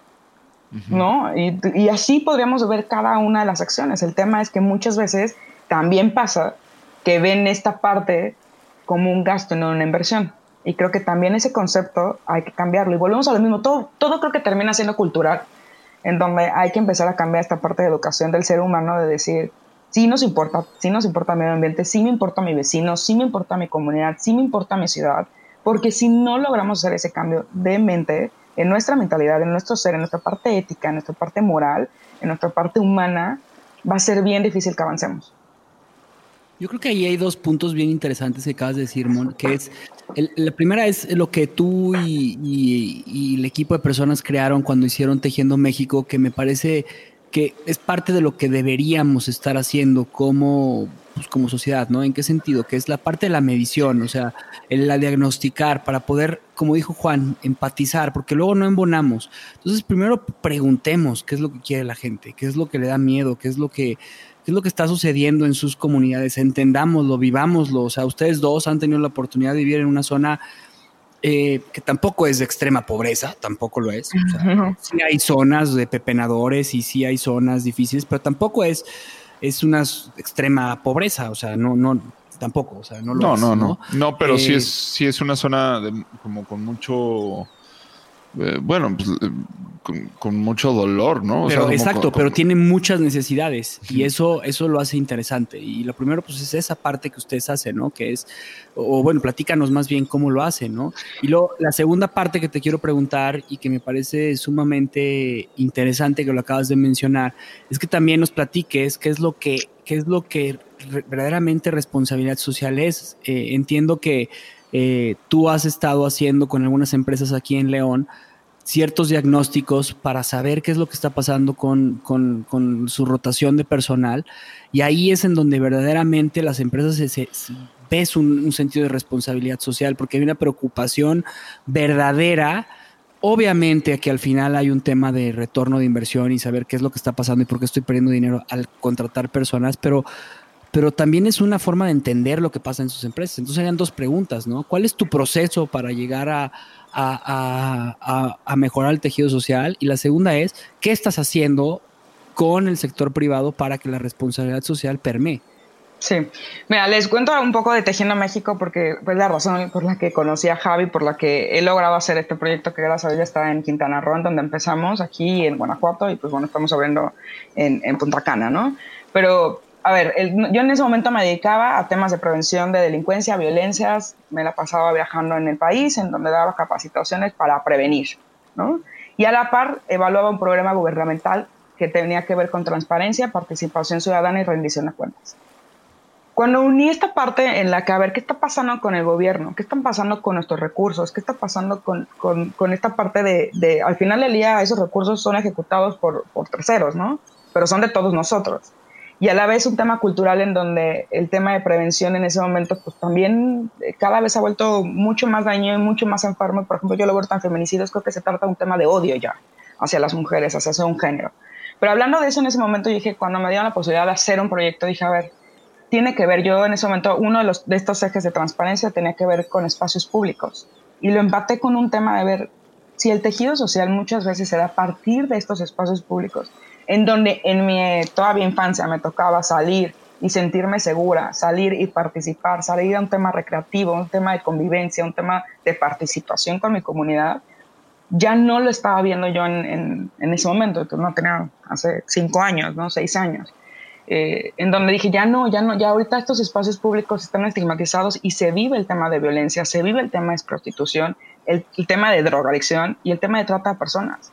¿No? Y, y así podríamos ver cada una de las acciones. El tema es que muchas veces también pasa que ven esta parte como un gasto, no una inversión. Y creo que también ese concepto hay que cambiarlo. Y volvemos a lo mismo, todo, todo creo que termina siendo cultural, en donde hay que empezar a cambiar esta parte de educación del ser humano, de decir, sí nos importa, sí nos importa el medio ambiente, sí me importa mi vecino, sí me importa mi comunidad, sí me importa mi ciudad, porque si no logramos hacer ese cambio de mente en nuestra mentalidad, en nuestro ser, en nuestra parte ética, en nuestra parte moral, en nuestra parte humana, va a ser bien difícil que avancemos. Yo creo que ahí hay dos puntos bien interesantes que acabas de decir, Mon, que es, la primera es lo que tú y, y, el equipo de personas crearon cuando hicieron Tejiendo México, que me parece que es parte de lo que deberíamos estar haciendo como, pues, como sociedad, ¿no? ¿En qué sentido? Que es la parte de la medición, o sea, el, la diagnosticar para poder, como dijo Juan, empatizar, porque luego no embonamos. Entonces, primero preguntemos qué es lo que quiere la gente, qué es lo que le da miedo, qué es lo que qué es lo que está sucediendo en sus comunidades, entendámoslo, vivámoslo. O sea, ustedes dos han tenido la oportunidad de vivir en una zona eh, que tampoco es de extrema pobreza, tampoco lo es. sí hay zonas de pepenadores y sí hay zonas difíciles, pero tampoco es, es una extrema pobreza, o sea, no, no, tampoco, o sea, no lo no, es, no, no, no, pero sí eh, es, sí es una zona como con mucho eh, bueno, pues, eh, con, mucho dolor, ¿no? pero, exacto, pero tiene muchas necesidades y eso, eso lo hace interesante. Y lo primero, pues, es esa parte que ustedes hacen, ¿no? Que es, o, bueno, platícanos más bien cómo lo hacen, ¿no? Y luego, la segunda parte que te quiero preguntar y que me parece sumamente interesante que lo acabas de mencionar, es que también nos platiques qué es lo que, qué es lo que verdaderamente responsabilidad social es. Eh, entiendo que eh, tú has estado haciendo con algunas empresas aquí en León ciertos diagnósticos para saber qué es lo que está pasando con, su rotación de personal. Y ahí es en donde verdaderamente las empresas ves un, sentido de responsabilidad social, porque hay una preocupación verdadera. Obviamente aquí al final hay un tema de retorno de inversión y saber qué es lo que está pasando y por qué estoy perdiendo dinero al contratar personas, pero pero también es una forma de entender lo que pasa en sus empresas. Entonces serían dos preguntas, ¿no? ¿Cuál es tu proceso para llegar a, mejorar el tejido social? Y la segunda es, ¿qué estás haciendo con el sector privado para que la responsabilidad social permee? Sí, mira, les cuento un poco de Tejiendo México porque fue la razón por la que conocí a Javi, por la que he logrado hacer este proyecto que gracias a Dios está en Quintana Roo, donde empezamos aquí en Guanajuato y pues bueno, estamos abriendo en, en Punta Cana, ¿no? Pero a ver, yo en ese momento me dedicaba a temas de prevención de delincuencia, violencias, me la pasaba viajando en el país, en donde daba capacitaciones para prevenir, ¿no? Y a la par evaluaba un programa gubernamental que tenía que ver con transparencia, participación ciudadana y rendición de cuentas. Cuando uní esta parte en la que, a ver, ¿qué está pasando con el gobierno? ¿Qué están pasando con nuestros recursos? ¿Qué está pasando con, con, con esta parte de, de, al final del día, esos recursos son ejecutados por, por terceros, ¿no? Pero son de todos nosotros y a la vez un tema cultural en donde el tema de prevención en ese momento pues también eh, cada vez ha vuelto mucho más daño y mucho más enfermo. Por ejemplo, yo lo veo tan feminicidios, creo que se trata de un tema de odio ya hacia las mujeres, hacia un género. Pero hablando de eso en ese momento, dije, cuando me dieron la posibilidad de hacer un proyecto, dije, a ver, tiene que ver, yo en ese momento, uno de, los, de estos ejes de transparencia tenía que ver con espacios públicos. Y lo empaté con un tema de ver si el tejido social muchas veces se da a partir de estos espacios públicos en donde en mi todavía infancia me tocaba salir y sentirme segura, salir y participar, salir a un tema recreativo, un tema de convivencia, un tema de participación con mi comunidad, ya no lo estaba viendo yo en, en, ese momento, que no tenía hace cinco años, ¿no? seis años, eh, en donde dije, ya no, ya no, ya ahorita estos espacios públicos están estigmatizados y se vive el tema de violencia, se vive el tema de prostitución, el, el tema de drogadicción y el tema de trata de personas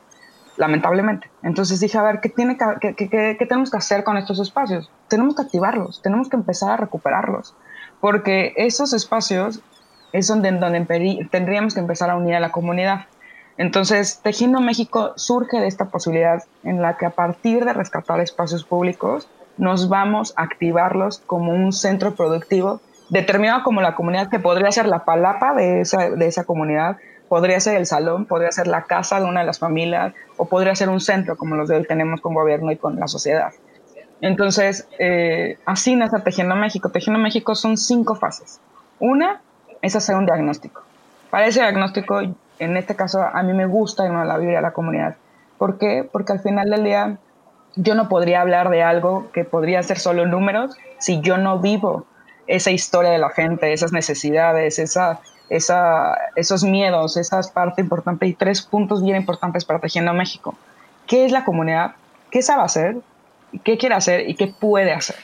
lamentablemente. Entonces dije, a ver, ¿qué, tenemos que hacer con estos espacios? Tenemos que activarlos, tenemos que empezar a recuperarlos, porque esos espacios es donde, donde tendríamos que empezar a unir a la comunidad. Entonces, Tejiendo México surge de esta posibilidad en la que a partir de rescatar espacios públicos, nos vamos a activarlos como un centro productivo determinado como la comunidad que podría ser la palapa de esa, de esa comunidad, podría ser el salón, podría ser la casa de una de las familias o podría ser un centro como los de hoy tenemos con gobierno y con la sociedad. Entonces, eh, así nace Tejiendo México. Tejiendo México son cinco fases. Una es hacer un diagnóstico. Para ese diagnóstico, en este caso, a mí me gusta irme a la vida de la comunidad. ¿Por qué? Porque al final del día yo no podría hablar de algo que podría ser solo números si yo no vivo esa historia de la gente, esas necesidades, esa, esa, esos miedos, esas partes importantes y tres puntos bien importantes para Tejiendo México. ¿Qué es la comunidad? ¿Qué sabe hacer? ¿Qué quiere hacer? ¿Y qué puede hacer?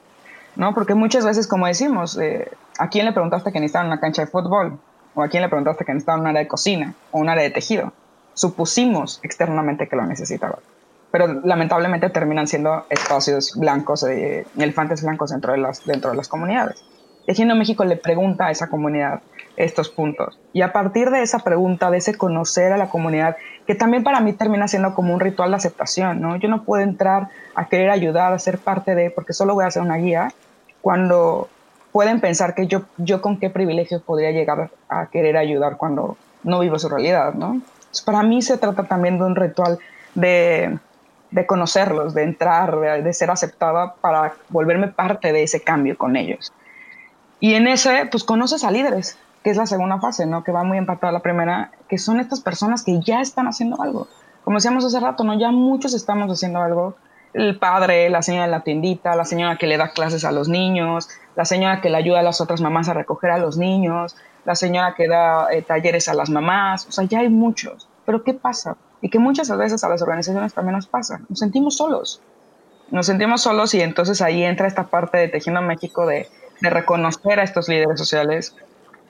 ¿No? Porque muchas veces, como decimos, eh, ¿a quién le preguntaste que necesitaba una cancha de fútbol? ¿O a quién le preguntaste que necesitaba un área de cocina o un área de tejido? Supusimos externamente que lo necesitaba pero lamentablemente terminan siendo espacios blancos, eh, elefantes blancos dentro de, las, dentro de las comunidades. Tejiendo México le pregunta a esa comunidad estos puntos. Y a partir de esa pregunta, de ese conocer a la comunidad, que también para mí termina siendo como un ritual de aceptación, ¿no? Yo no puedo entrar a querer ayudar, a ser parte de, porque solo voy a hacer una guía, cuando pueden pensar que yo, yo con qué privilegios podría llegar a querer ayudar cuando no vivo su realidad, ¿no? para mí se trata también de un ritual de, de conocerlos, de entrar, de, ser aceptada para volverme parte de ese cambio con ellos. Y en ese, pues conoces a líderes, que es la segunda fase, ¿no? Que va muy empatada la primera, que son estas personas que ya están haciendo algo. Como decíamos hace rato, ¿no? Ya muchos estamos haciendo algo. El padre, la señora de la tiendita, la señora que le da clases a los niños, la señora que le ayuda a las otras mamás a recoger a los niños, la señora que da eh, talleres a las mamás. O sea, ya hay muchos. Pero ¿qué pasa? y que muchas veces a las organizaciones también nos pasa. Nos sentimos solos. Nos sentimos solos y entonces ahí entra esta parte de Tejiendo México de, de reconocer a estos líderes sociales,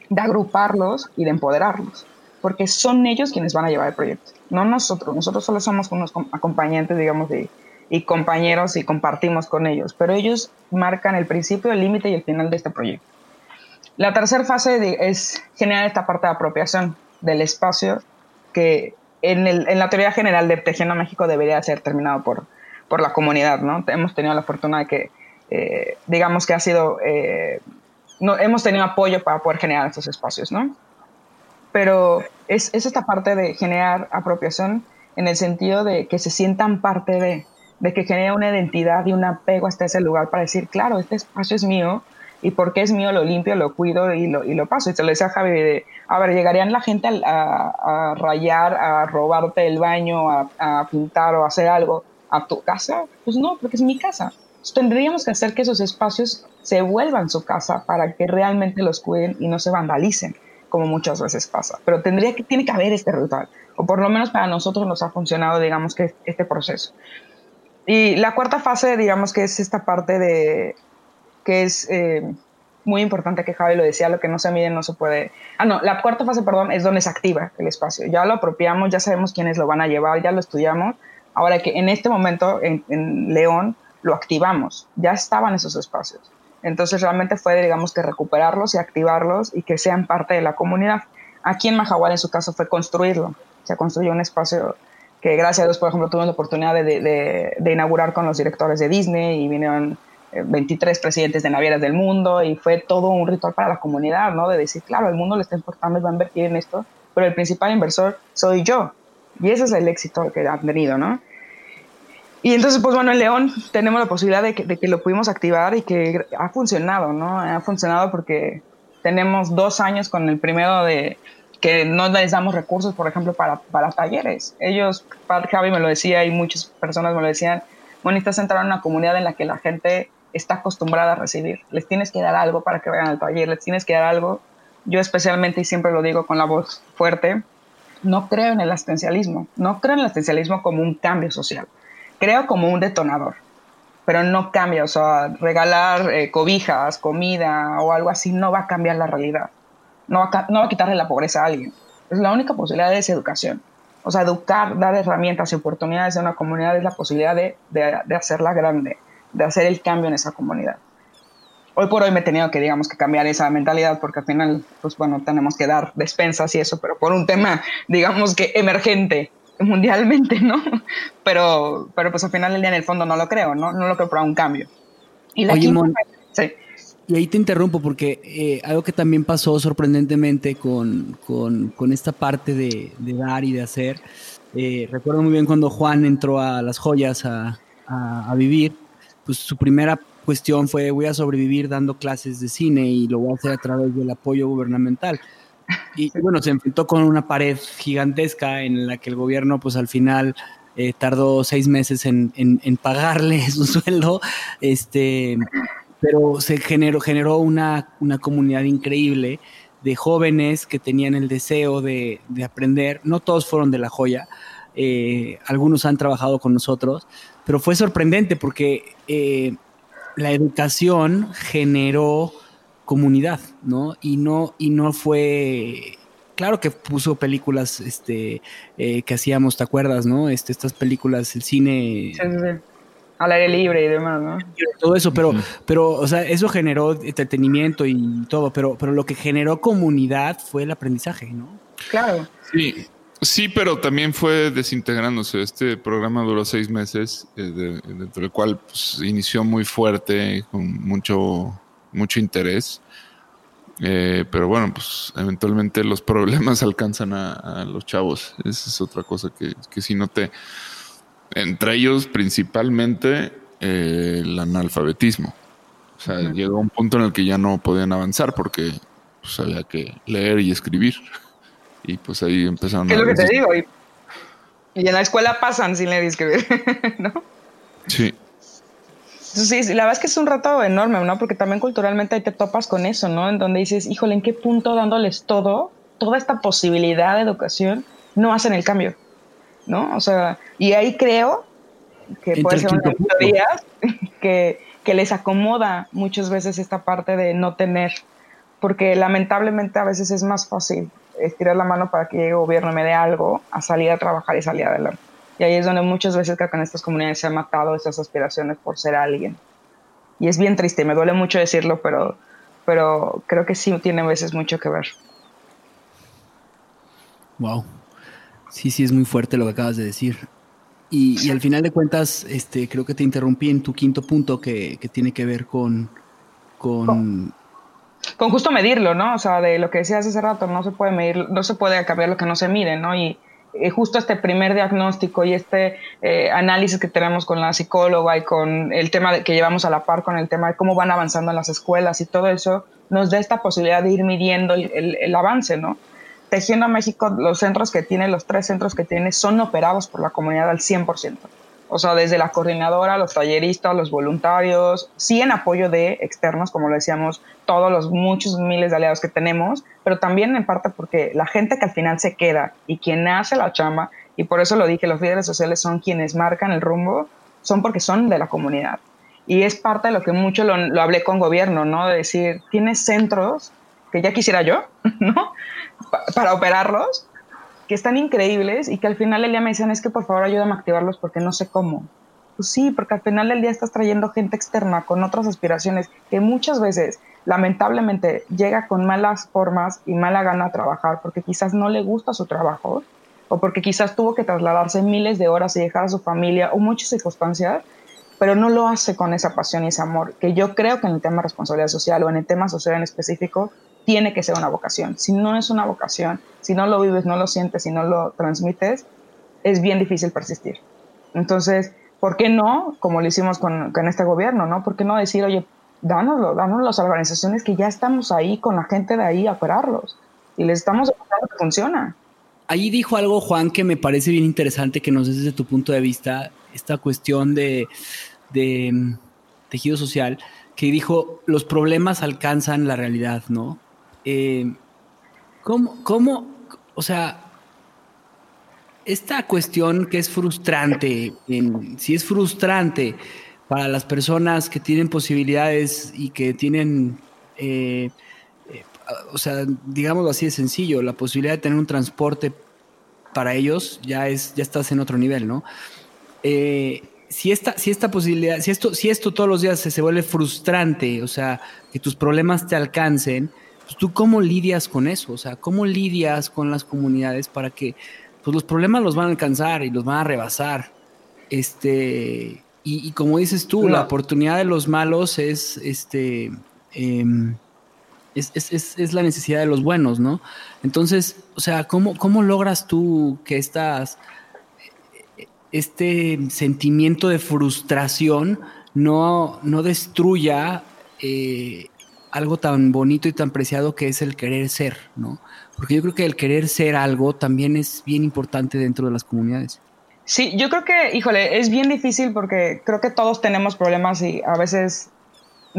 de agruparlos y de empoderarlos, porque son ellos quienes van a llevar el proyecto, no nosotros. Nosotros solo somos unos acompañantes, digamos, y compañeros y compartimos con ellos, pero ellos marcan el principio, el límite y el final de este proyecto. La tercera fase es generar esta parte de apropiación del espacio que en, la teoría general de Tejiendo México debería ser terminado por, por la comunidad, ¿no? Hemos tenido la fortuna de que, eh, digamos que ha sido, eh, no, hemos tenido apoyo para poder generar estos espacios, ¿no? Pero es, es, esta parte de generar apropiación en el sentido de que se sientan parte de, de que genera una identidad y un apego hasta ese lugar para decir, claro, este espacio es mío, y porque es mío lo limpio, lo cuido y lo, y lo paso. Y se lo decía a Javi, de, a ver, ¿llegarían la gente a, a, rayar, a robarte el baño, a, a, pintar o a hacer algo a tu casa? Pues no, porque es mi casa. Tendríamos que hacer que esos espacios se vuelvan su casa para que realmente los cuiden y no se vandalicen, como muchas veces pasa. Pero tendría que, tiene que haber este ritual, o por lo menos para nosotros nos ha funcionado, digamos, que este proceso. Y la cuarta fase, digamos que es esta parte de, que es eh, muy importante que Javi lo decía, lo que no se mide no se puede... Ah, no, la cuarta fase, perdón, es donde se activa el espacio. Ya lo apropiamos, ya sabemos quiénes lo van a llevar, ya lo estudiamos. Ahora que en este momento en, León lo activamos, ya estaban esos espacios. Entonces realmente fue, digamos, que recuperarlos y activarlos y que sean parte de la comunidad. Aquí en Mahahual, en su caso, fue construirlo. Se construyó un espacio que, gracias a Dios, por ejemplo, tuvimos la oportunidad de, de, inaugurar con los directores de Disney y vinieron 23 presidentes de navieras del mundo y fue todo un ritual para la comunidad, ¿no? De decir, claro, el mundo le está importando y va a invertir en esto, pero el principal inversor soy yo. Y ese es el éxito que han tenido, ¿no? Y entonces, pues bueno, en León tenemos la posibilidad de que, lo pudimos activar y que ha funcionado, ¿no? Ha funcionado porque tenemos dos años con el primero de que no les damos recursos, por ejemplo, para, para talleres. Ellos, Javi me lo decía y muchas personas me lo decían, bueno, estás entrando en una comunidad en la que la gente está acostumbrada a recibir. Les tienes que dar algo para que vayan al taller, les tienes que dar algo. Yo especialmente, y siempre lo digo con la voz fuerte, no creo en el asistencialismo, no creo en el asistencialismo como un cambio social, creo como un detonador, pero no cambia, o sea, regalar eh, cobijas, comida o algo así no va a cambiar la realidad, no va, a, quitarle la pobreza a alguien. Es la única posibilidad es educación. O sea, educar, dar herramientas y oportunidades a una comunidad es la posibilidad de, de, de hacerla grande de hacer el cambio en esa comunidad. hoy por hoy me he tenido que, digamos, que cambiar esa mentalidad porque al final, pues bueno, tenemos que dar despensas y eso, pero por un tema, digamos que emergente mundialmente, ¿no? Pero, pero pues al final del día en el fondo no lo creo, ¿no? No lo creo para un cambio. Y la Oye, sí. Y ahí te interrumpo porque eh, algo que también pasó sorprendentemente con, con, con esta parte de, de, dar y de hacer. Eh, recuerdo muy bien cuando Juan entró a las joyas a, a, a vivir, pues su primera cuestión fue voy a sobrevivir dando clases de cine y lo voy a hacer a través del apoyo gubernamental. Y bueno, se enfrentó con una pared gigantesca en la que el gobierno pues al final eh, tardó seis meses en, en, pagarle su sueldo, este, pero se generó, generó una, una comunidad increíble de jóvenes que tenían el deseo de, de aprender. No todos fueron de la joya, eh, algunos han trabajado con nosotros, pero fue sorprendente porque eh, la educación generó comunidad, ¿no? Y no, y no fue. Claro que puso películas este, eh, que hacíamos, ¿te acuerdas, no? Este, estas películas, el cine. Sí, sí, Al aire libre y demás, ¿no? Todo eso, pero, pero, o sea, eso generó entretenimiento y todo, pero, pero lo que generó comunidad fue el aprendizaje, ¿no? Claro. Sí, Sí, pero también fue desintegrándose. Este programa duró seis meses, eh, dentro del cual pues, inició muy fuerte, con mucho, mucho interés. Eh, pero bueno, pues eventualmente los problemas alcanzan a, los chavos. Esa es otra cosa que, que si noté. Entre ellos, principalmente, eh, el analfabetismo. O sea, llegó un punto en el que ya no podían avanzar porque pues, había que leer y escribir. Y pues ahí empezaron Es lo que te digo. Y, en la escuela pasan sin leer y escribir, ¿no? Sí. Sí, la verdad es que es un reto enorme, ¿no? Porque también culturalmente ahí te topas con eso, ¿no? En donde dices, híjole, ¿en qué punto dándoles todo, toda esta posibilidad de educación, no hacen el cambio? ¿No? O sea, y ahí creo que puede ser una teoría que, que les acomoda muchas veces esta parte de no tener, porque lamentablemente a veces es más fácil estirar la mano para que llegue el gobierno y me dé algo, a salir a trabajar y salir adelante. Y ahí es donde muchas veces creo que en estas comunidades se han matado esas aspiraciones por ser alguien. Y es bien triste, me duele mucho decirlo, pero, pero creo que sí tiene a veces mucho que ver. Wow. Sí, sí, es muy fuerte lo que acabas de decir. Y, al final de cuentas, este, creo que te interrumpí en tu quinto punto que, que tiene que ver con, con con justo medirlo, ¿no? O sea, de lo que decías hace rato, no se puede medir, no se puede cambiar lo que no se mide, ¿no? Y, justo este primer diagnóstico y este eh, análisis que tenemos con la psicóloga y con el tema que llevamos a la par con el tema de cómo van avanzando en las escuelas y todo eso, nos da esta posibilidad de ir midiendo el, el avance, ¿no? Tejiendo México, los centros que tiene, los tres centros que tiene, son operados por la comunidad al 100%. O sea, desde la coordinadora, los talleristas, los voluntarios, sí en apoyo de externos, como lo decíamos, todos los muchos miles de aliados que tenemos, pero también en parte porque la gente que al final se queda y quien hace la chamba, y por eso lo dije, los líderes sociales son quienes marcan el rumbo, son porque son de la comunidad. Y es parte de lo que mucho lo, hablé con gobierno, ¿no? De decir, tienes centros que ya quisiera yo, ¿no? Para operarlos, que están increíbles y que al final del día me dicen es que por favor ayúdame a activarlos porque no sé cómo. Pues sí, porque al final del día estás trayendo gente externa con otras aspiraciones que muchas veces lamentablemente llega con malas formas y mala gana a trabajar porque quizás no le gusta su trabajo o porque quizás tuvo que trasladarse miles de horas y dejar a su familia o muchas circunstancias, pero no lo hace con esa pasión y ese amor, que yo creo que en el tema de responsabilidad social o en el tema social en específico tiene que ser una vocación. Si no es una vocación, si no lo vives, no lo sientes, si no lo transmites, es bien difícil persistir. Entonces, ¿por qué no, como lo hicimos con, este gobierno, ¿no? ¿Por qué no decir, oye, dánoslo, dánoslo a las organizaciones que ya estamos ahí con la gente de ahí a operarlos y les estamos demostrando que funciona? Ahí dijo algo, Juan, que me parece bien interesante que nos des desde tu punto de vista esta cuestión de, de mm, tejido social, que dijo, los problemas alcanzan la realidad, ¿no? Eh, ¿cómo, ¿Cómo, o sea, esta cuestión que es frustrante, si es frustrante para las personas que tienen posibilidades y que tienen, eh, eh, o sea, digámoslo así de sencillo, la posibilidad de tener un transporte para ellos ya es, ya estás en otro nivel, ¿no? si esta, si esta posibilidad, si esto, si esto todos los días se, se vuelve frustrante, o sea, que tus problemas te alcancen, pues tú cómo lidias con eso, o sea, cómo lidias con las comunidades para que pues los problemas los van a alcanzar y los van a rebasar. Este, y, como dices tú, la oportunidad de los malos es este em, es, es, es, la necesidad de los buenos, ¿no? Entonces, o sea, ¿cómo, cómo logras tú que estas este sentimiento de frustración no, no destruya eh, algo tan bonito y tan preciado que es el querer ser, ¿no? Porque yo creo que el querer ser algo también es bien importante dentro de las comunidades. Sí, yo creo que, híjole, es bien difícil porque creo que todos tenemos problemas y a veces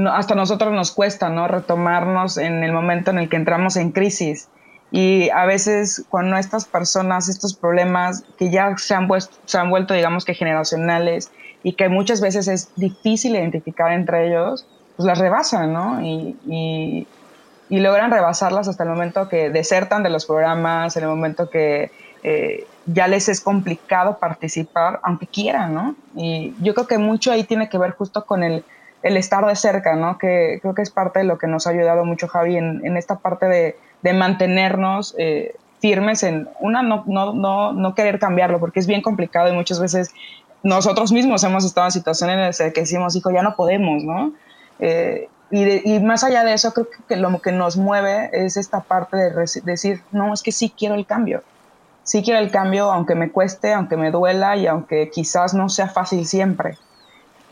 hasta nosotros nos cuesta, ¿no? Retomarnos en el momento en el que entramos en crisis. Y a veces cuando estas personas, estos problemas que ya se han, se han vuelto, digamos que generacionales y que muchas veces es difícil identificar entre ellos, pues las rebasan, ¿no? Y, y, logran rebasarlas hasta el momento que desertan de los programas, en el momento que eh, ya les es complicado participar, aunque quieran, ¿no? Y yo creo que mucho ahí tiene que ver justo con el, el estar de cerca, ¿no? Que creo que es parte de lo que nos ha ayudado mucho Javi en, en esta parte de de mantenernos eh, firmes en, una, no, no, no, no querer cambiarlo, porque es bien complicado y muchas veces nosotros mismos hemos estado en situaciones en las que decimos, hijo, ya no podemos, ¿no? Eh, y, y, más allá de eso, creo que lo que nos mueve es esta parte de decir, no, es que sí quiero el cambio. Sí quiero el cambio, aunque me cueste, aunque me duela y aunque quizás no sea fácil siempre.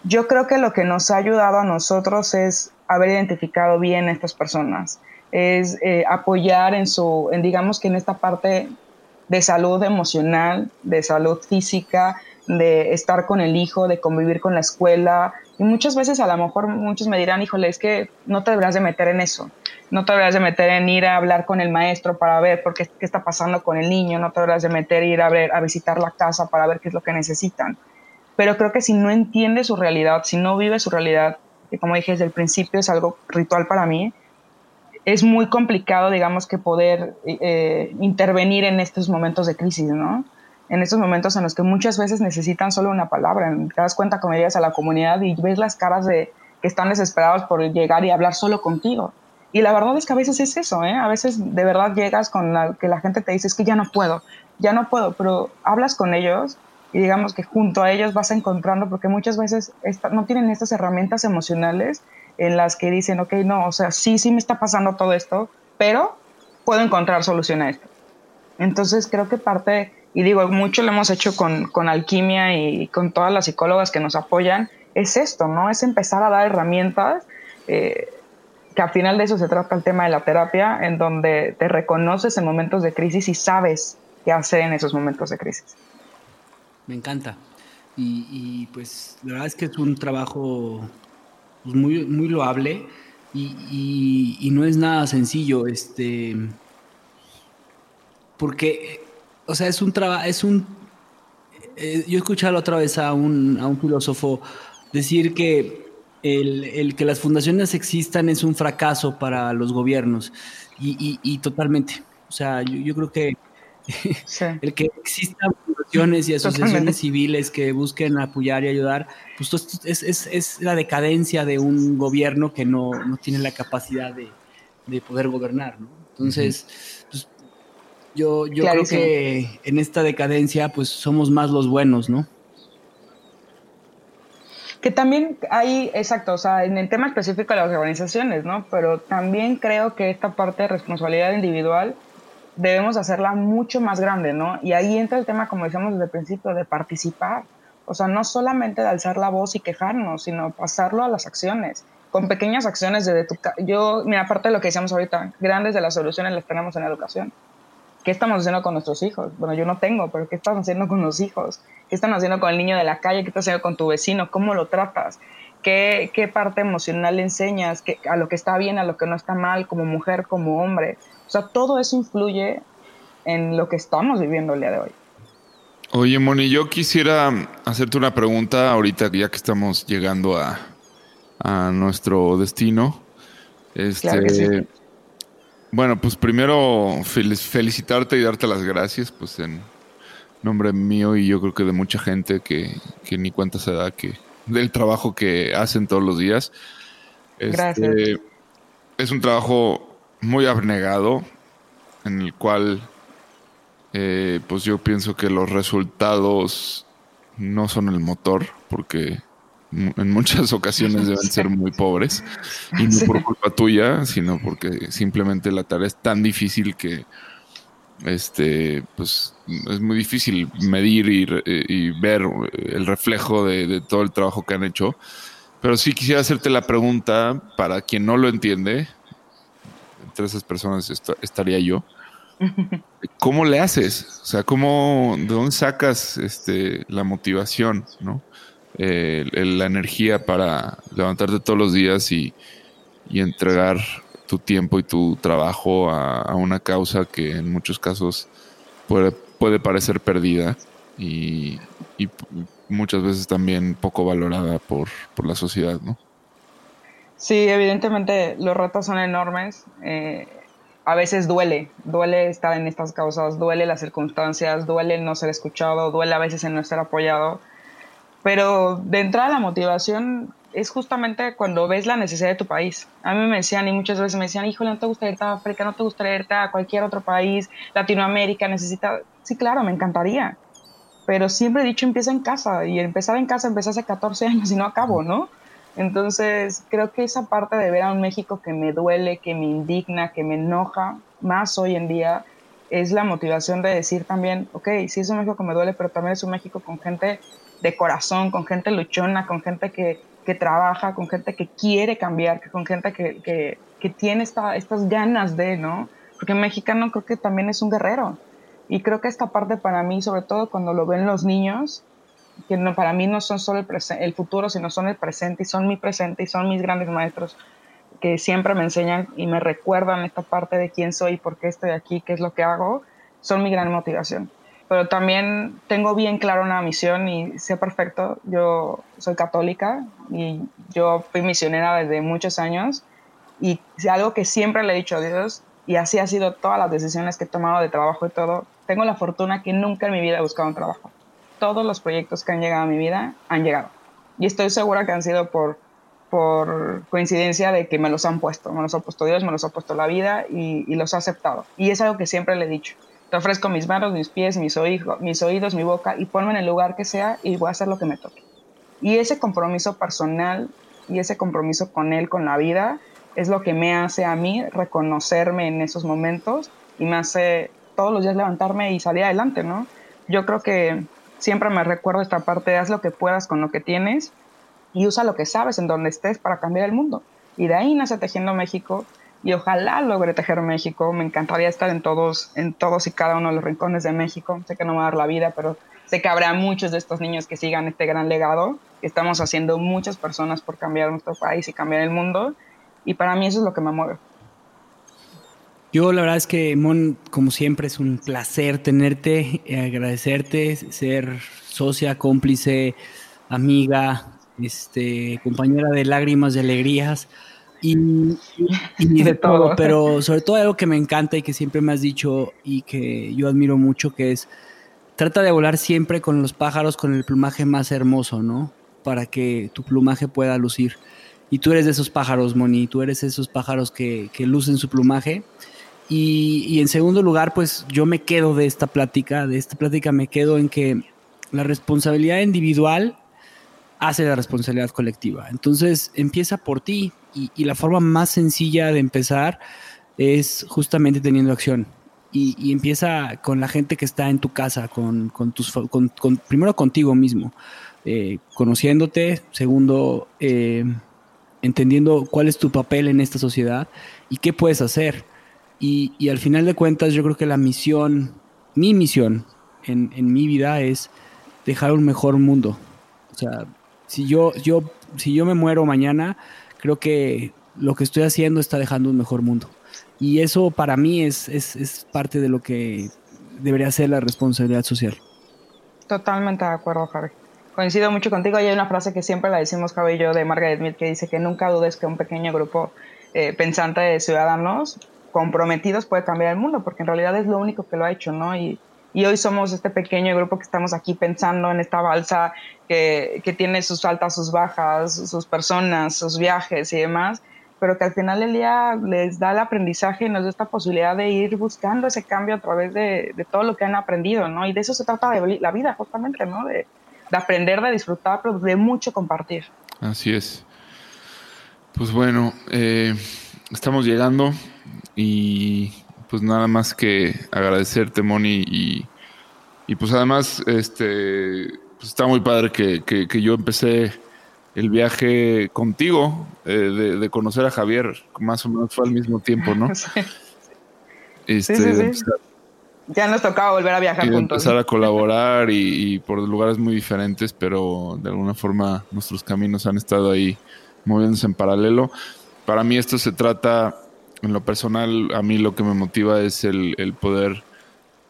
Yo creo que lo que nos ha ayudado a nosotros es haber identificado bien a estas personas, es eh, apoyar en su, en digamos que en esta parte de salud emocional, de salud física, de estar con el hijo, de convivir con la escuela. Y muchas veces a lo mejor muchos me dirán, híjole, es que no te deberás de meter en eso. No te deberás de meter en ir a hablar con el maestro para ver por qué, qué está pasando con el niño. No te deberás de meter ir a, ver, a visitar la casa para ver qué es lo que necesitan. Pero creo que si no entiende su realidad, si no vive su realidad, que como dije desde el principio es algo ritual para mí, es muy complicado, digamos, que poder eh, intervenir en estos momentos de crisis, ¿no? En estos momentos en los que muchas veces necesitan solo una palabra. Te das cuenta cuando llegas a la comunidad y ves las caras de que están desesperados por llegar y hablar solo contigo. Y la verdad es que a veces es eso, ¿eh? A veces de verdad llegas con la, que la gente te dice, es que ya no puedo, ya no puedo, pero hablas con ellos y digamos que junto a ellos vas encontrando, porque muchas veces no tienen estas herramientas emocionales en las que dicen, ok, no, o sea, sí, sí me está pasando todo esto, pero puedo encontrar solución a esto. Entonces creo que parte, y digo, mucho lo hemos hecho con, con Alquimia y con todas las psicólogas que nos apoyan, es esto, ¿no? Es empezar a dar herramientas, eh, que al final de eso se trata el tema de la terapia, en donde te reconoces en momentos de crisis y sabes qué hacer en esos momentos de crisis. Me encanta. Y, y pues la verdad es que es un trabajo pues, muy, muy loable y, no es nada sencillo, este, porque, o sea, es un trabajo, es un, eh, yo he escuchado otra vez a un, a un filósofo decir que el, que las fundaciones existan es un fracaso para los gobiernos y, totalmente, o sea, yo creo que el que existan fundaciones y asociaciones civiles que busquen apoyar y ayudar, pues es, es, es la decadencia de un gobierno que no, no tiene la capacidad de, de poder gobernar, ¿no? Entonces, pues, yo, yo creo que en esta decadencia, pues somos más los buenos, ¿no? Que también hay, exacto, o sea, en el tema específico de las organizaciones, ¿no? Pero también creo que esta parte de responsabilidad individual debemos hacerla mucho más grande, ¿no? Y ahí entra el tema, como decíamos desde el principio, de participar. O sea, no solamente de alzar la voz y quejarnos, sino pasarlo a las acciones, con pequeñas acciones desde tu... Yo, mira, aparte de lo que decíamos ahorita, grandes de las soluciones las tenemos en la educación. ¿Qué estamos haciendo con nuestros hijos? Bueno, yo no tengo, pero ¿qué estamos haciendo con los hijos? ¿Qué están haciendo con el niño de la calle? ¿Qué estás haciendo con tu vecino? ¿Cómo lo tratas? ¿Qué, qué parte emocional le enseñas? ¿Qué, a lo que está bien, a lo que no está mal, como mujer, como hombre? O sea, todo eso influye en lo que estamos viviendo el día de hoy. Oye, Moni, yo quisiera hacerte una pregunta ahorita, ya que estamos llegando a, nuestro destino. Este, Bueno, pues primero felicitarte y darte las gracias, pues en nombre mío y yo creo que de mucha gente que, que ni cuenta se da que del trabajo que hacen todos los días. Gracias. Este, es un trabajo muy abnegado en el cual eh, pues yo pienso que los resultados no son el motor porque en muchas ocasiones deben ser muy pobres y no por culpa tuya, sino porque simplemente la tarea es tan difícil que este pues es muy difícil medir y, re- y ver el reflejo de, de todo el trabajo que han hecho. Pero sí quisiera hacerte la pregunta para quien no lo entiende, entre esas personas est- estaría yo. ¿Cómo le haces? O sea, ¿cómo, ¿de dónde sacas este, la motivación, ¿no? Eh, la energía para levantarte todos los días y, y entregar tu tiempo y tu trabajo a, una causa que en muchos casos puede, puede parecer perdida y, y muchas veces también poco valorada por, por la sociedad, ¿no? Sí, evidentemente los retos son enormes. eh, a veces duele, duele estar en estas causas, duele las circunstancias, duele el no ser escuchado, duele a veces el no ser apoyado. Pero de entrada la motivación es justamente cuando ves la necesidad de tu país. A mí me decían y muchas veces me decían, híjole, no te gustaría irte a África, no te gustaría irte a cualquier otro país, Latinoamérica, necesita... Sí, claro, me encantaría. Pero siempre he dicho, empieza en casa. Y empezar en casa empecé hace 14 años y no acabo, ¿no? Entonces, creo que esa parte de ver a un México que me duele, que me indigna, que me enoja, más hoy en día, es la motivación de decir también, ok, sí es un México que me duele, pero también es un México con gente de corazón, con gente luchona, con gente que, que trabaja, con gente que quiere cambiar, con gente que, que, que tiene esta, estas ganas de, ¿no? Porque un mexicano creo que también es un guerrero. Y creo que esta parte para mí, sobre todo cuando lo ven los niños, que no, para mí no son solo el, el futuro, sino son el presente y son mi presente y son mis grandes maestros que siempre me enseñan y me recuerdan esta parte de quién soy, por qué estoy aquí, qué es lo que hago, son mi gran motivación. Pero también tengo bien claro una misión y sé perfecto, yo soy católica y yo fui misionera desde muchos años y algo que siempre le he dicho a Dios y así ha sido todas las decisiones que he tomado de trabajo y todo, tengo la fortuna que nunca en mi vida he buscado un trabajo todos los proyectos que han llegado a mi vida han llegado. Y estoy segura que han sido por, por coincidencia de que me los han puesto. Me los ha puesto Dios, me los ha puesto la vida y, y los ha aceptado. Y es algo que siempre le he dicho. Ofrezco mis manos, mis pies, mis, oído- mis oídos, mi boca y ponme en el lugar que sea y voy a hacer lo que me toque. Y ese compromiso personal y ese compromiso con Él, con la vida, es lo que me hace a mí reconocerme en esos momentos y me hace todos los días levantarme y salir adelante, ¿no? Yo creo que siempre me recuerdo esta parte haz lo que puedas con lo que tienes y usa lo que sabes en donde estés para cambiar el mundo. Y de ahí nace Tejiendo México y ojalá logre tejer México. Me encantaría estar en todos, en todos y cada uno de los rincones de México. Sé que no me va a dar la vida, pero sé que habrá muchos de estos niños que sigan este gran legado estamos haciendo muchas personas por cambiar nuestro país y cambiar el mundo. Y para mí eso es lo que me mueve. Yo la verdad es que, Mon, como siempre, es un placer tenerte, eh, agradecerte, ser socia, cómplice, amiga, este, compañera de lágrimas y alegrías y, y- de todo, pero sobre todo algo que me encanta y que siempre me has dicho y que yo admiro mucho, que es trata de volar siempre con los pájaros con el plumaje más hermoso, ¿no? Para que tu plumaje pueda lucir. Y tú eres de esos pájaros, Moni, tú eres de esos pájaros que, que lucen su plumaje. Y, y en segundo lugar, pues yo me quedo de esta plática, de esta plática me quedo en que la responsabilidad individual hace la responsabilidad colectiva. Entonces empieza por ti y, la forma más sencilla de empezar es justamente teniendo acción. Y, empieza con la gente que está en tu casa, con, con tus, con- primero contigo mismo, eh, conociéndote, segundo, eh, entendiendo cuál es tu papel en esta sociedad y qué puedes hacer. Y, y al final de cuentas, yo creo que la misión, mi misión en, en mi vida es dejar un mejor mundo. O sea, si yo, yo, si yo me muero mañana, creo que lo que estoy haciendo está dejando un mejor mundo. Y eso para mí es, es, es parte de lo que debería ser la responsabilidad social. Totalmente de acuerdo, Javi. Coincido mucho contigo y hay una frase que siempre la decimos Javi y yo de Margaret Mead que dice que nunca dudes que un pequeño grupo eh, pensante de ciudadanos comprometidos puede cambiar el mundo, porque en realidad es lo único que lo ha hecho, ¿no? Y, y hoy somos este pequeño grupo que estamos aquí pensando en esta balsa que, que tiene sus altas, sus bajas, sus personas, sus viajes y demás, pero que al final del día les da el aprendizaje y nos da esta posibilidad de ir buscando ese cambio a través de, de todo lo que han aprendido, ¿no? Y de eso se trata de la vida, justamente, ¿no? De, de aprender, de disfrutar, pero de mucho compartir. Así es. Pues bueno, eh, estamos llegando y pues nada más que agradecerte, Moni, y, y pues además, este, pues está muy padre que, que, yo empecé el viaje contigo, eh, de, de, conocer a Javier, más o menos fue al mismo tiempo, ¿no? Sí. Este, sí, sí, ya nos tocaba volver a viajar y juntos. Empezar a colaborar y, y, por lugares muy diferentes, pero de alguna forma nuestros caminos han estado ahí moviéndose en paralelo. Para mí esto se trata, en lo personal, a mí lo que me motiva es el, el poder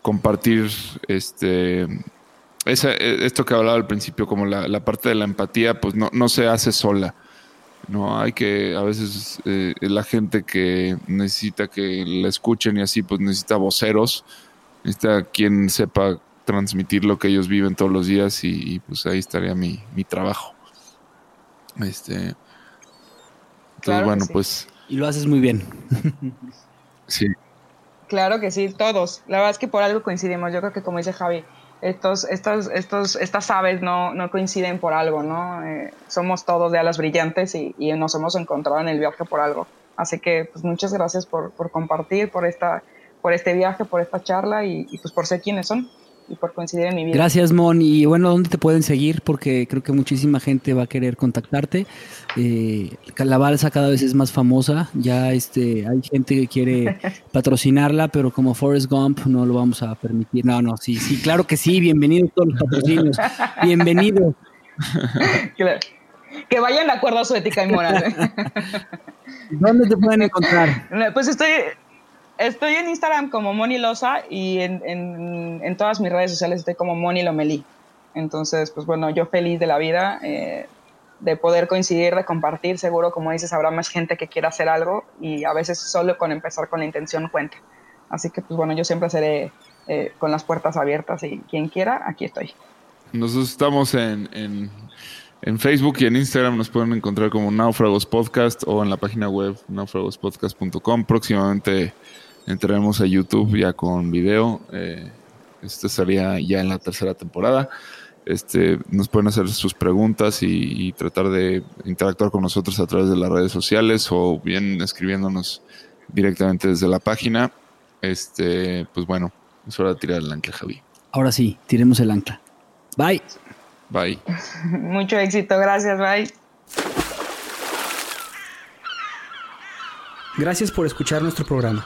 compartir este esa, esto que hablaba al principio, como la, la, parte de la empatía, pues no, no se hace sola. No hay que, a veces eh, la gente que necesita que la escuchen y así, pues necesita voceros necesita quien sepa transmitir lo que ellos viven todos los días y, y pues ahí estaría mi, mi trabajo. Este, entonces, claro bueno, sí. pues. Y lo haces muy bien. sí. Claro que sí, todos. La verdad es que por algo coincidimos. Yo creo que como dice Javi, estos, estos, estos, estas aves no, no coinciden por algo, ¿no? Eh, somos todos de alas brillantes y, y, nos hemos encontrado en el viaje por algo. Así que pues muchas gracias por, por compartir, por esta por este viaje, por esta charla y, y, pues por ser quienes son y por coincidir en mi vida. Gracias, Mon. Y bueno, ¿dónde te pueden seguir? Porque creo que muchísima gente va a querer contactarte. Eh, la balsa cada vez es más famosa. Ya este, hay gente que quiere patrocinarla, pero como Forrest Gump no lo vamos a permitir. No, no, sí, sí, claro que sí. Bienvenidos todos los patrocinios. Bienvenidos. Claro. Que vayan de acuerdo a su ética y moral. ¿Dónde te pueden encontrar? Pues estoy Estoy en Instagram como Moni Loza y en, en, todas mis redes sociales estoy como Moni Lomelí. Entonces, pues bueno, yo feliz de la vida, eh, de poder coincidir, de compartir. Seguro, como dices, habrá más gente que quiera hacer algo y a veces solo con empezar con la intención cuenta. Así que, pues bueno, yo siempre seré eh, con las puertas abiertas y quien quiera, aquí estoy. Nosotros estamos en, en, en, Facebook y en Instagram nos pueden encontrar como Náufragos Podcast o en la página web náufragospodcast.com. Próximamente entraremos a YouTube ya con video. Eh, este estaría ya en la tercera temporada. Este, nos pueden hacer sus preguntas y, y, tratar de interactuar con nosotros a través de las redes sociales o bien escribiéndonos directamente desde la página. Este, pues bueno, es hora de tirar el ancla, Javi. Ahora sí, tiremos el ancla. Bye. Bye. Mucho éxito, gracias, bye. Gracias por escuchar nuestro programa.